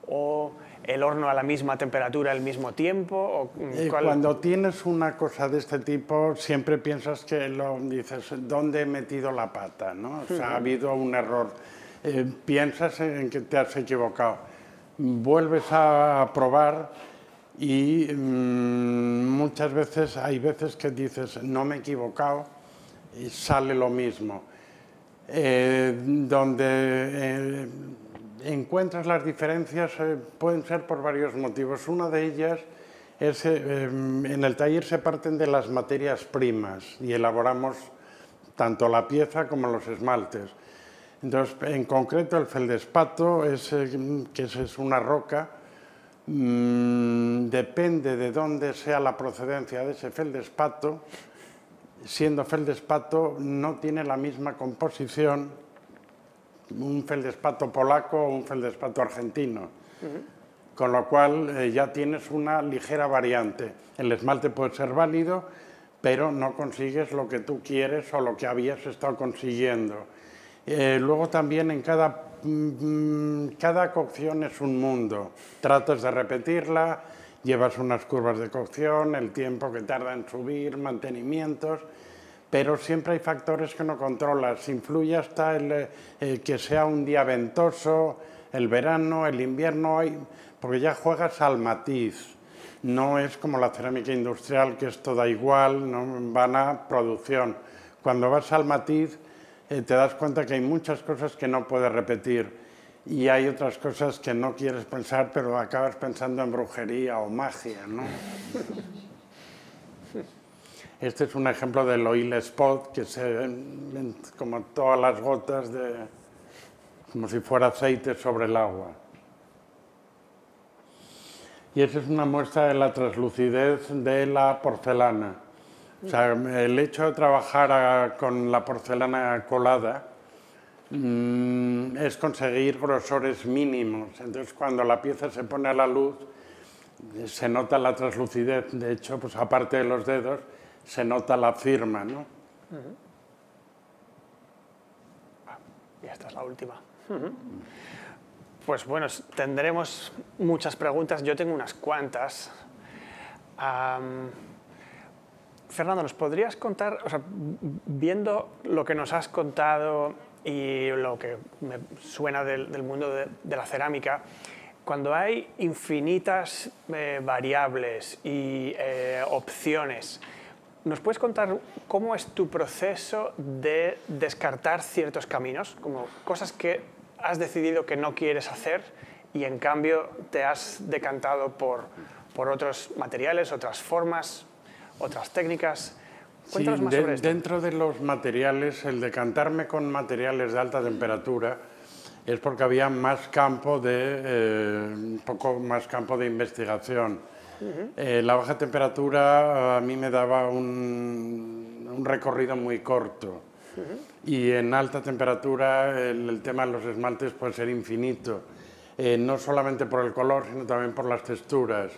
¿O el horno a la misma temperatura al mismo tiempo? O, eh, Cuando tienes una cosa de este tipo, siempre piensas que lo dices, ¿dónde he metido la pata? ¿no? O sea, ha habido un error. Eh, piensas en que te has equivocado. Vuelves a probar y mm, muchas veces hay veces que dices, no me he equivocado, y sale lo mismo. Eh, donde eh, encuentras las diferencias eh, pueden ser por varios motivos. Una de ellas es, en el taller se parten de las materias primas y elaboramos tanto la pieza como los esmaltes. Entonces, en concreto, el feldespato, es, que es una roca, Mm, depende de dónde sea la procedencia de ese feldespato, siendo feldespato no tiene la misma composición un feldespato polaco o un feldespato argentino. Con lo cual eh, ya tienes una ligera variante. El esmalte puede ser válido, pero no consigues lo que tú quieres o lo que habías estado consiguiendo. Eh, luego también en cada Mm, cada cocción es un mundo. Tratas de repetirla, llevas unas curvas de cocción, el tiempo que tarda en subir, mantenimientos, pero siempre hay factores que no controlas. Influye hasta el, eh, que sea un día ventoso, el verano, el invierno, porque ya juegas al matiz. No es como la cerámica industrial, que esto da igual, no van a producción. Cuando vas al matiz, eh, te das cuenta que hay muchas cosas que no puedes repetir y hay otras cosas que no quieres pensar, pero acabas pensando en brujería o magia, ¿no? Este es un ejemplo del oil spot, que se ven como todas las gotas de, como si fuera aceite sobre el agua. Y esa es una muestra de la translucidez de la porcelana. O sea, el hecho de trabajar con la porcelana colada mm, es conseguir grosores mínimos. Entonces, cuando la pieza se pone a la luz, se nota la translucidez. De hecho, pues aparte de los dedos, se nota la firma, ¿no? Y esta es la última. Pues bueno, tendremos muchas preguntas. Yo tengo unas cuantas. Fernando, ¿nos podrías contar, o sea, viendo lo que nos has contado y lo que me suena del, mundo de, la cerámica, cuando hay infinitas eh, variables y eh, opciones, ¿Nos puedes contar cómo es tu proceso de descartar ciertos caminos, como cosas que has decidido que no quieres hacer y en cambio te has decantado por, por otros materiales, otras formas, otras técnicas? Cuéntanos más sobre esto. Dentro de los materiales, el decantarme con materiales de alta temperatura es porque había más campo de, eh, un poco más campo de investigación eh, la baja temperatura a mí me daba un, recorrido muy corto. Y en alta temperatura el, tema de los esmaltes puede ser infinito, eh, no solamente por el color, sino también por las texturas.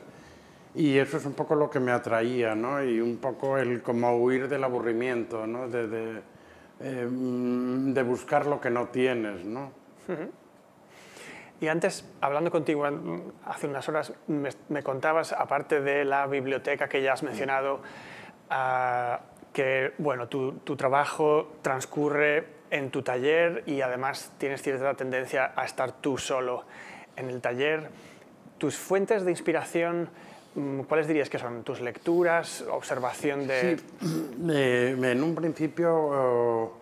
Y eso es un poco lo que me atraía, ¿no? Y un poco el como huir del aburrimiento, ¿no? De, de, eh, de buscar lo que no tienes, ¿no? Y antes, hablando contigo hace unas horas, me, contabas, aparte de la biblioteca que ya has mencionado, ah, que bueno, tu, tu, trabajo transcurre en tu taller y además tienes cierta tendencia a estar tú solo en el taller. ¿Tus fuentes de inspiración, mm, cuáles dirías que son? ¿Tus lecturas, observación de...? Sí, en un principio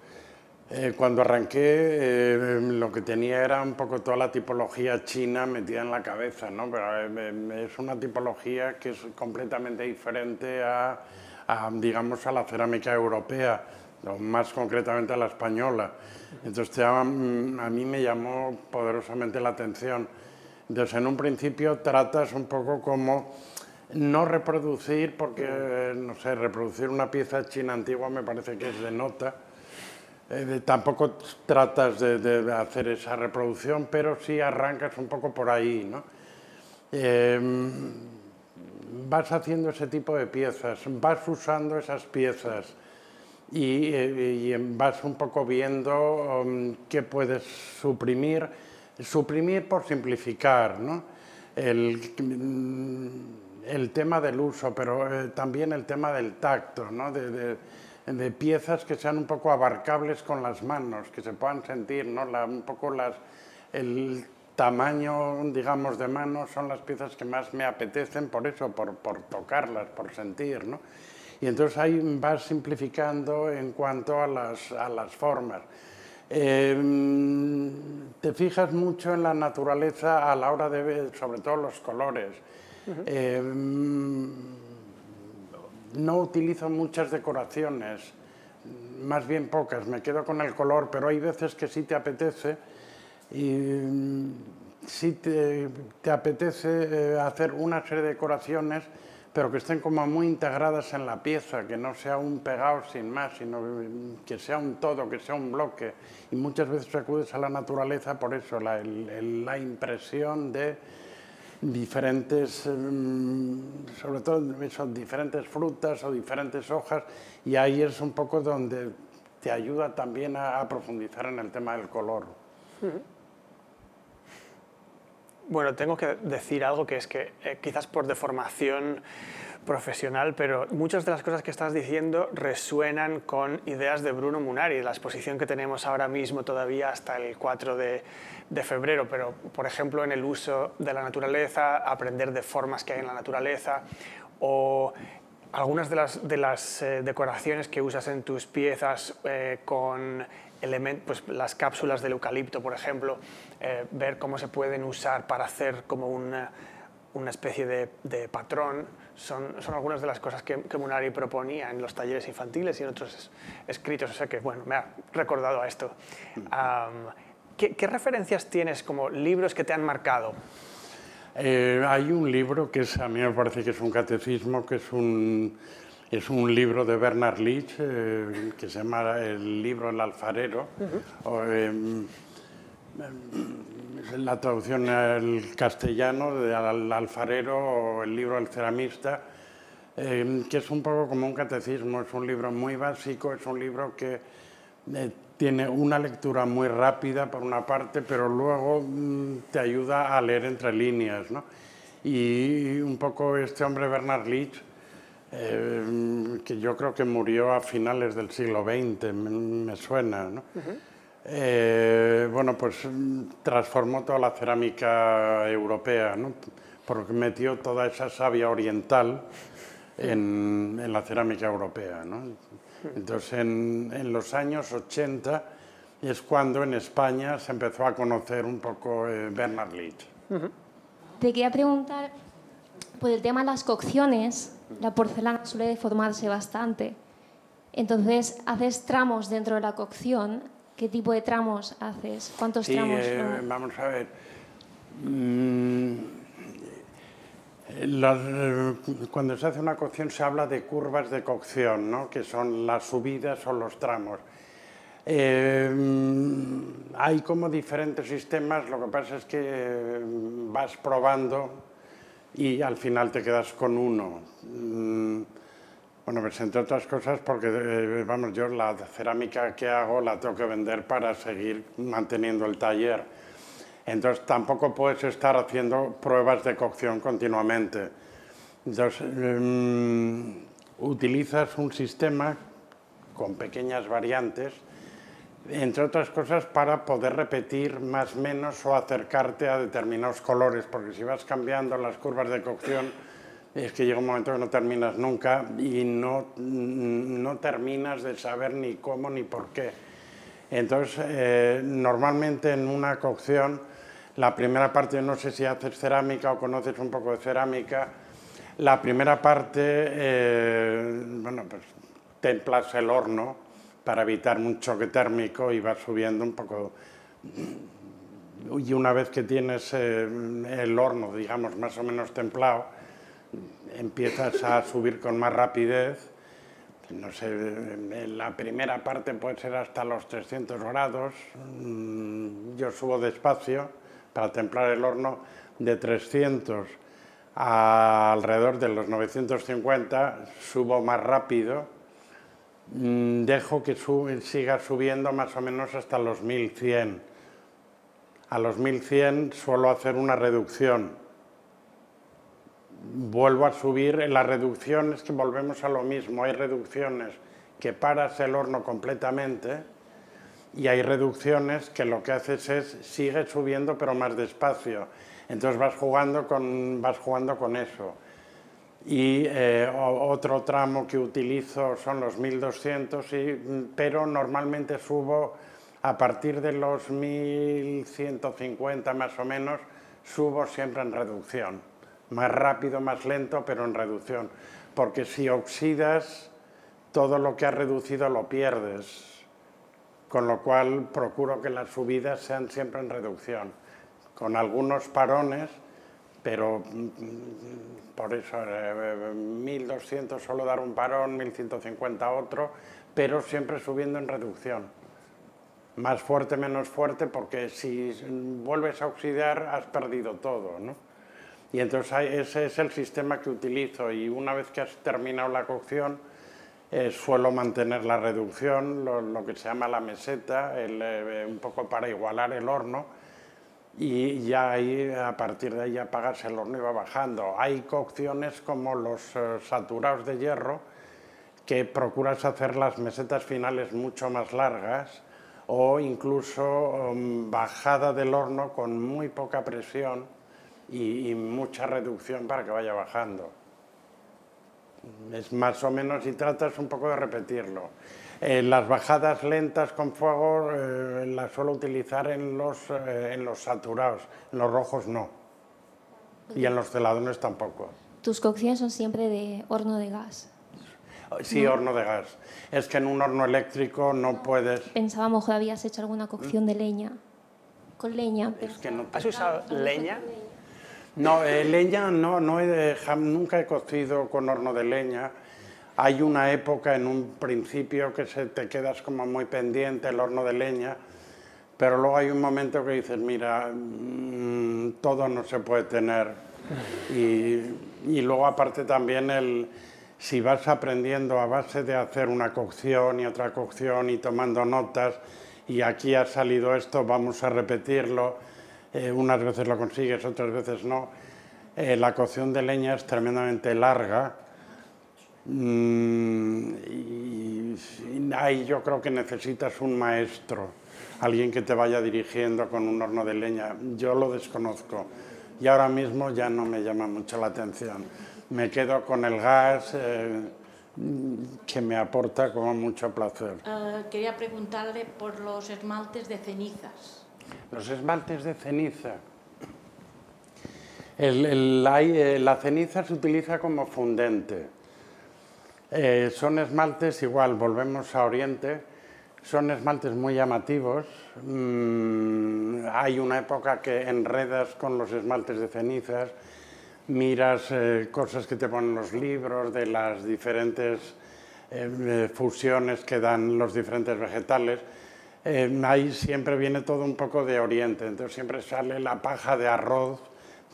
eh, cuando arranqué, eh, lo que tenía era un poco toda la tipología china metida en la cabeza, ¿no? Pero eh, es una tipología que es completamente diferente a, digamos, a la cerámica europea, o más concretamente a la española. Entonces, a mí me llamó poderosamente la atención. Entonces, en un principio tratas un poco como no reproducir, porque, no sé, reproducir una pieza china antigua me parece que es de nota, eh, tampoco tratas de, hacer esa reproducción, pero sí arrancas un poco por ahí, ¿no? Em, vas haciendo ese tipo de piezas, vas usando esas piezas y, eh, vas un poco viendo um, qué puedes suprimir, suprimir por simplificar, ¿no? El, el tema del uso, pero eh, también el tema del tacto, ¿no? de, de piezas que sean un poco abarcables con las manos, que se puedan sentir, ¿no? un poco las, el tamaño, digamos, de manos son las piezas que más me apetecen por eso, por, por tocarlas, por sentir, ¿no? Y entonces ahí vas simplificando en cuanto a las, a las formas. Em, te fijas mucho en la naturaleza a la hora de ver, sobre todo los colores no utilizo muchas decoraciones, más bien pocas, me quedo con el color, pero hay veces que sí te apetece y mm, sí te, apetece eh, hacer una serie de decoraciones, pero que estén como muy integradas en la pieza, que no sea un pegado sin más, sino que sea un todo, que sea un bloque. Y muchas veces acudes a la naturaleza por eso, la impresión de diferentes, em, sobre todo son diferentes frutas o diferentes hojas, y ahí es un poco donde te ayuda también a, profundizar en el tema del color. Bueno, tengo que decir algo que es que eh, quizás por deformación profesional, pero muchas de las cosas que estás diciendo resuenan con ideas de Bruno Munari, la exposición que tenemos ahora mismo todavía hasta el 4 de, febrero, pero por ejemplo en el uso de la naturaleza, aprender de formas que hay en la naturaleza o algunas de las, de las eh, decoraciones que usas en tus piezas eh, con pues, las cápsulas del eucalipto, por ejemplo, eh, ver cómo se pueden usar para hacer como una, una especie de, de patrón, son, son, algunas de las cosas que, que, Munari proponía en los talleres infantiles y en otros escritos, o sea que, bueno, me ha recordado a esto. ¿Qué, ¿qué, referencias tienes como libros que te han marcado? Eh, hay un libro que es, a mí me parece que es un catecismo, que es un, es un libro de Bernard Leach, eh, que se llama El libro El alfarero. Em, la traducción al castellano de Al alfarero o el libro El ceramista, em, que es un poco como un catecismo, es un libro muy básico, es un libro que eh, tiene una lectura muy rápida por una parte, pero luego mm, te ayuda a leer entre líneas. ¿no? Y un poco este hombre Bernard Leach, eh, que yo creo que murió a finales del siglo XX, me, suena. ¿no? Eh, bueno, pues transformó toda la cerámica europea, ¿no? porque metió toda esa savia oriental en, en la cerámica europea. ¿no? Entonces, en, los años 80 es cuando en España se empezó a conocer un poco eh, Bernard Leach. Te quería preguntar, por el tema de las cocciones, la porcelana suele deformarse bastante. Entonces, ¿haces tramos dentro de la cocción? ¿Qué tipo de tramos haces? ¿Cuántos tramos? Eh, vamos a ver. Mm, eh, cuando se hace una cocción se habla de curvas de cocción, ¿no? que son las subidas o los tramos. Eh, hay como diferentes sistemas, lo que pasa es que vas probando y al final te quedas con uno. Mm, bueno, pues entre otras cosas porque, eh, vamos, yo la cerámica que hago la tengo que vender para seguir manteniendo el taller entonces tampoco puedes estar haciendo pruebas de cocción continuamente. Entonces em, utilizas un sistema con pequeñas variantes, entre otras cosas para poder repetir más menos o acercarte a determinados colores, porque si vas cambiando las curvas de cocción, es que llega un momento que no terminas nunca y no, no terminas de saber ni cómo ni por qué. Entonces, eh, normalmente en una cocción la primera parte, no sé si haces cerámica o conoces un poco de cerámica. La primera parte, eh, bueno, pues templas el horno para evitar un choque térmico y vas subiendo un poco. Y una vez que tienes eh, el horno, digamos, más o menos templado, empiezas a subir con más rapidez. No sé, la primera parte puede ser hasta los 300 grados. Mm, yo subo despacio para templar el horno de 300 a alrededor de los 950, subo más rápido, mm, dejo que siga subiendo más o menos hasta los 1100. A los 1100 suelo hacer una reducción. Vuelvo a subir, en las reducciones que volvemos a lo mismo, hay reducciones que paras el horno completamente, y hay reducciones que lo que haces es sigue subiendo pero más despacio. Entonces vas jugando con, vas jugando con eso. Y eh, otro tramo que utilizo son los 1200, pero normalmente subo a partir de los 1150 más o menos, subo siempre en reducción. Más rápido, más lento, pero en reducción. Porque si oxidas, todo lo que has reducido lo pierdes con lo cual procuro que las subidas sean siempre en reducción, con algunos parones, pero mm, por eso 1200 eh, solo dar un parón, 1150 otro, pero siempre subiendo en reducción. Más fuerte, menos fuerte, porque si vuelves a oxidar has perdido todo. ¿no? Y entonces ese es el sistema que utilizo y una vez que has terminado la cocción, eh, suelo mantener la reducción, lo, que se llama la meseta, eh, un poco para igualar el horno. y ya ahí, a partir de ahí apagarse el horno y va bajando. Hay cocciones como los eh, saturados de hierro, que procuras hacer las mesetas finales mucho más largas o incluso um, bajada del horno con muy poca presión y mucha reducción para que vaya bajando. Es más o menos y tratas un poco de repetirlo. Eh, las bajadas lentas con fuego eh, las suelo utilizar en los, eh, en los saturados, en los rojos no. Y en los celadones tampoco. Tus cocciones son siempre de horno de gas. Sí, horno de gas. Es que en un horno eléctrico no puedes... Pensábamos que habías hecho alguna cocción de leña. Con leña. Es que no ¿Has usado leña? No, eh, leña no, no he nunca he cocido con horno de leña. Hay una época en un principio que se te quedas como muy pendiente el horno de leña, pero luego hay un momento que dices, mira, mm, todo no se puede tener. Y, y luego aparte también el, si vas aprendiendo a base de hacer una cocción y otra cocción y tomando notas, y aquí ha salido esto, vamos a repetirlo, eh, unas veces lo consigues, otras veces no. Eh, la cocción de leña es tremendamente larga mm, y, y ahí yo creo que necesitas un maestro, alguien que te vaya dirigiendo con un horno de leña. Yo lo desconozco y ahora mismo ya no me llama mucho la atención. Me quedo con el gas eh, que me aporta como mucho placer. Eh, quería preguntarle por los esmaltes de cenizas. Los esmaltes de ceniza. Eh, la ceniza se utiliza como fundente. Eh, son esmaltes igual, volvemos a Oriente, son esmaltes muy llamativos. Mm, hay una época que enredas con los esmaltes de cenizas, miras eh, cosas que te ponen los libros de las diferentes fusiones que dan los diferentes vegetales. Eh, ahí siempre viene todo un poco de Oriente, entonces siempre sale la paja de arroz,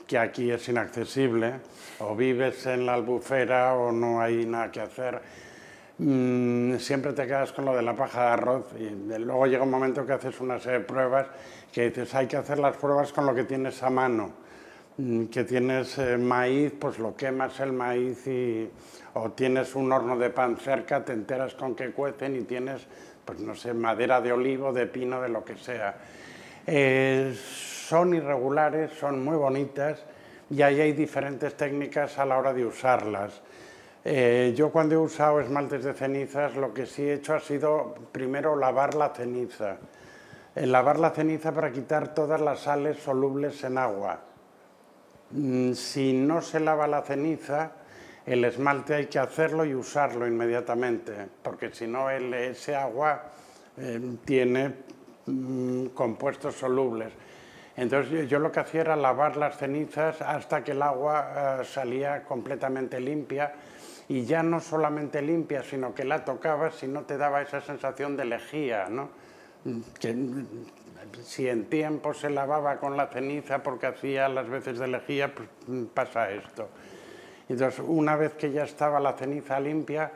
que aquí es inaccesible, o vives en la albufera o no hay nada que hacer. Mm, siempre te quedas con lo de la paja de arroz y luego llega un momento que haces una serie de pruebas que dices hay que hacer las pruebas con lo que tienes a mano. Mm, Que tienes eh, maíz, pues lo quemas el maíz y, o tienes un horno de pan cerca, te enteras con que cuecen y tienes, pues no sé, madera de olivo, de pino, de lo que sea. Eh, son irregulares, son muy bonitas y ahí hay diferentes técnicas a la hora de usarlas. Eh, yo cuando he usado esmaltes de cenizas lo que sí he hecho ha sido primero lavar la ceniza. El lavar la ceniza para quitar todas las sales solubles en agua. Mm, Si no se lava la ceniza, el esmalte hay que hacerlo y usarlo inmediatamente, porque si no ese agua eh, tiene mm, compuestos solubles. Entonces yo, lo que hacía era lavar las cenizas hasta que el agua eh, salía completamente limpia y ya no solamente limpia, sino que la tocabas y no te daba esa sensación de lejía, ¿no? Mm, Que, mm, si en tiempo se lavaba con la ceniza porque hacía las veces de lejía, pues pasa esto. Entonces, una vez que ya estaba la ceniza limpia,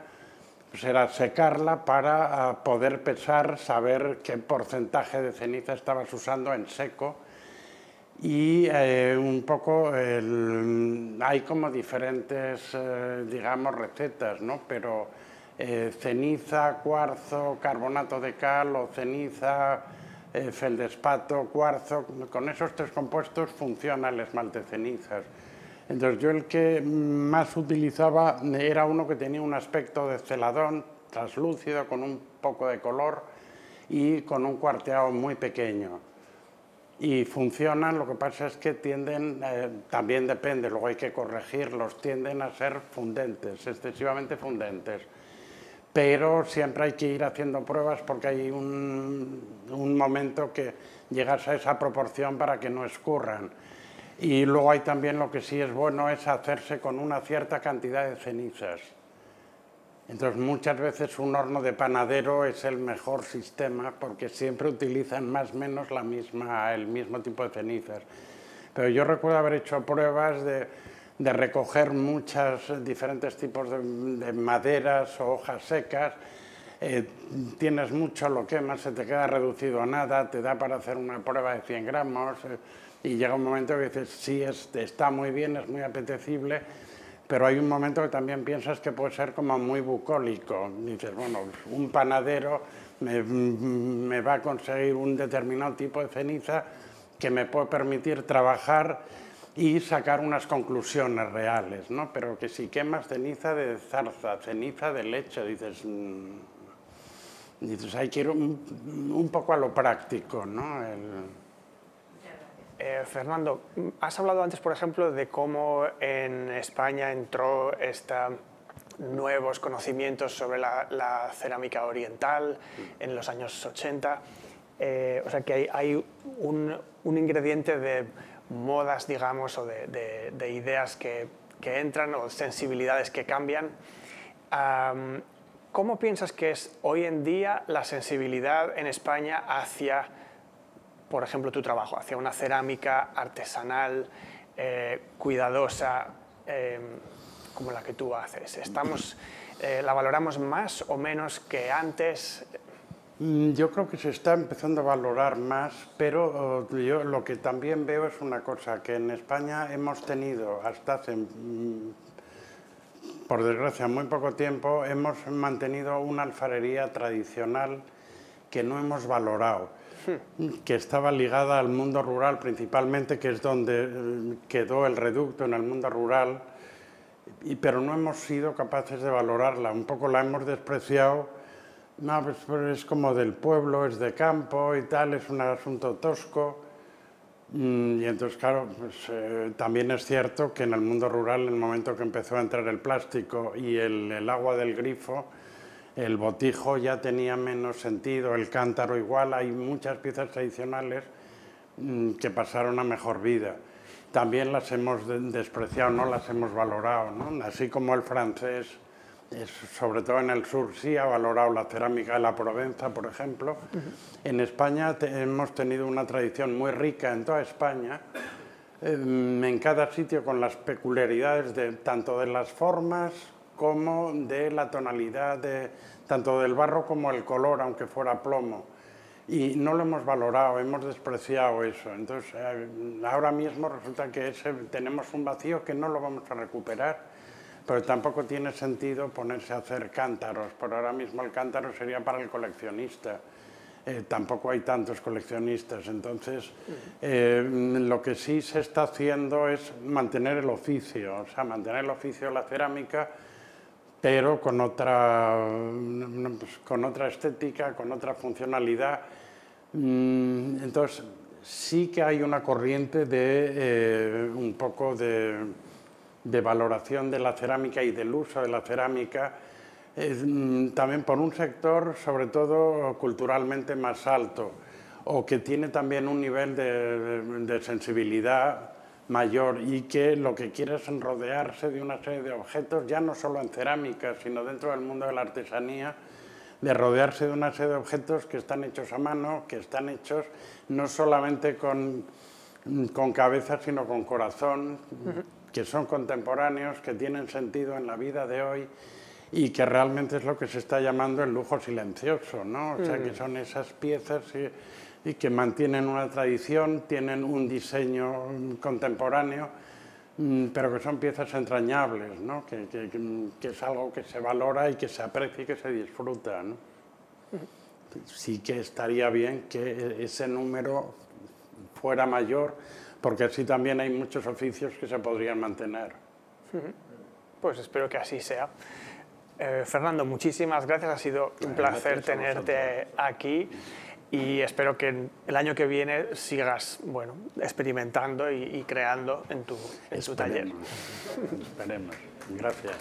pues era secarla para ah, poder pesar, saber qué porcentaje de ceniza estabas usando en seco y eh, un poco hay como diferentes, eh, digamos, recetas, ¿no? Pero eh, ceniza, cuarzo, carbonato de cal o ceniza, eh, feldespato, cuarzo, con esos tres compuestos funciona el esmalte cenizas. Entonces yo el que más utilizaba era uno que tenía un aspecto de celadón, translúcido, con un poco de color y con un cuarteado muy pequeño y funcionan, lo que pasa es que tienden, eh, también depende, luego hay que corregirlos, tienden a ser fundentes, excesivamente fundentes. Pero siempre hay que ir haciendo pruebas porque hay un, un momento que llegas a esa proporción para que no escurran. Y luego hay también lo que sí es bueno es hacerse con una cierta cantidad de cenizas. Entonces muchas veces un horno de panadero es el mejor sistema porque siempre utilizan más o menos la misma, el mismo tipo de cenizas. Pero yo recuerdo haber hecho pruebas de, de recoger muchos diferentes tipos de, de maderas o hojas secas. eh, tienes mucho, lo quemas, se te queda reducido a nada, te da para hacer una prueba de 100 gramos. eh, y llega un momento que dices, sí, está muy bien, es muy apetecible, pero hay un momento que también piensas que puede ser como muy bucólico. Dices, bueno, un panadero me, me va a conseguir un determinado tipo de ceniza que me puede permitir trabajar y sacar unas conclusiones reales, ¿no? Pero que si quemas ceniza de zarza, ceniza de leche, dices, mm, dices hay que ir un, poco a lo práctico, ¿no? Eh, Fernando, has hablado antes, por ejemplo, de cómo en España entró esta nuevos conocimientos sobre la, cerámica oriental en los años 80. Eh, o sea que hay, un, un, ingrediente de modas, digamos, o de, ideas que, entran o sensibilidades que cambian. ¿Cómo piensas que es hoy en día la sensibilidad en España hacia, por ejemplo, tu trabajo, hacia una cerámica artesanal, eh, cuidadosa, em, como la que tú haces? ¿Estamos, eh, ¿La valoramos más o menos que antes? Mm, yo creo que se está empezando a valorar más, pero oh, yo lo que también veo es una cosa, que en España hemos tenido hasta hace, mm, por desgracia, muy poco tiempo, hemos mantenido una alfarería tradicional que no hemos valorado. Que estaba ligada al mundo rural principalmente, que es donde eh, quedó el reducto en el mundo rural, pero no hemos sido capaces de valorarla, un poco la hemos despreciado no, pues, es como del pueblo, es de campo y tal, es un asunto tosco. Mm, y entonces, claro, pues, eh, también es cierto que en el mundo rural, en el momento que empezó a entrar el plástico y el, agua del grifo, el botijo ya tenía menos sentido, el cántaro igual, hay muchas piezas tradicionales mm, que pasaron a mejor vida. También las hemos despreciado, no las hemos valorado, ¿no? así como el francés sobre todo en el sur sí ha valorado la cerámica de la Provenza, por ejemplo. En España hemos tenido una tradición muy rica en toda España, em, en cada sitio con las peculiaridades de, tanto de las formas como de la tonalidad, de, tanto del barro como el color, aunque fuera plomo. Y no lo hemos valorado, hemos despreciado eso. Entonces, eh, ahora mismo resulta que tenemos un vacío que no lo vamos a recuperar pero tampoco tiene sentido ponerse a hacer cántaros, por ahora mismo el cántaro sería para el coleccionista. Eh, tampoco hay tantos coleccionistas, entonces eh, lo que sí se está haciendo es mantener el oficio, o sea, mantener el oficio de la cerámica, pero con otra, pues, con otra estética, con otra funcionalidad. Mm, entonces, sí que hay una corriente de eh, un poco de de valoración de la cerámica y del uso de la cerámica, mm, también por un sector sobre todo culturalmente más alto o que tiene también un nivel de, sensibilidad mayor y que lo que quiere es rodearse de una serie de objetos, ya no solo en cerámica, sino dentro del mundo de la artesanía, de rodearse de una serie de objetos que están hechos a mano, que están hechos no solamente con, con cabeza, sino con corazón que son contemporáneos, que tienen sentido en la vida de hoy y que realmente es lo que se está llamando el lujo silencioso, ¿no? O sea, que mm. son esas piezas y, que mantienen una tradición, tienen un diseño contemporáneo, mm, pero que son piezas entrañables, ¿no? Que, que, es algo que se valora y que se aprecia y que se disfruta, ¿no? Sí que estaría bien que ese número fuera mayor porque así también hay muchos oficios que se podrían mantener. Pues espero que así sea. Eh, Fernando, muchísimas gracias, ha sido un placer tenerte aquí y espero que el año que viene sigas bueno, experimentando y, creando en tu, en tu taller. Esperemos. Gracias.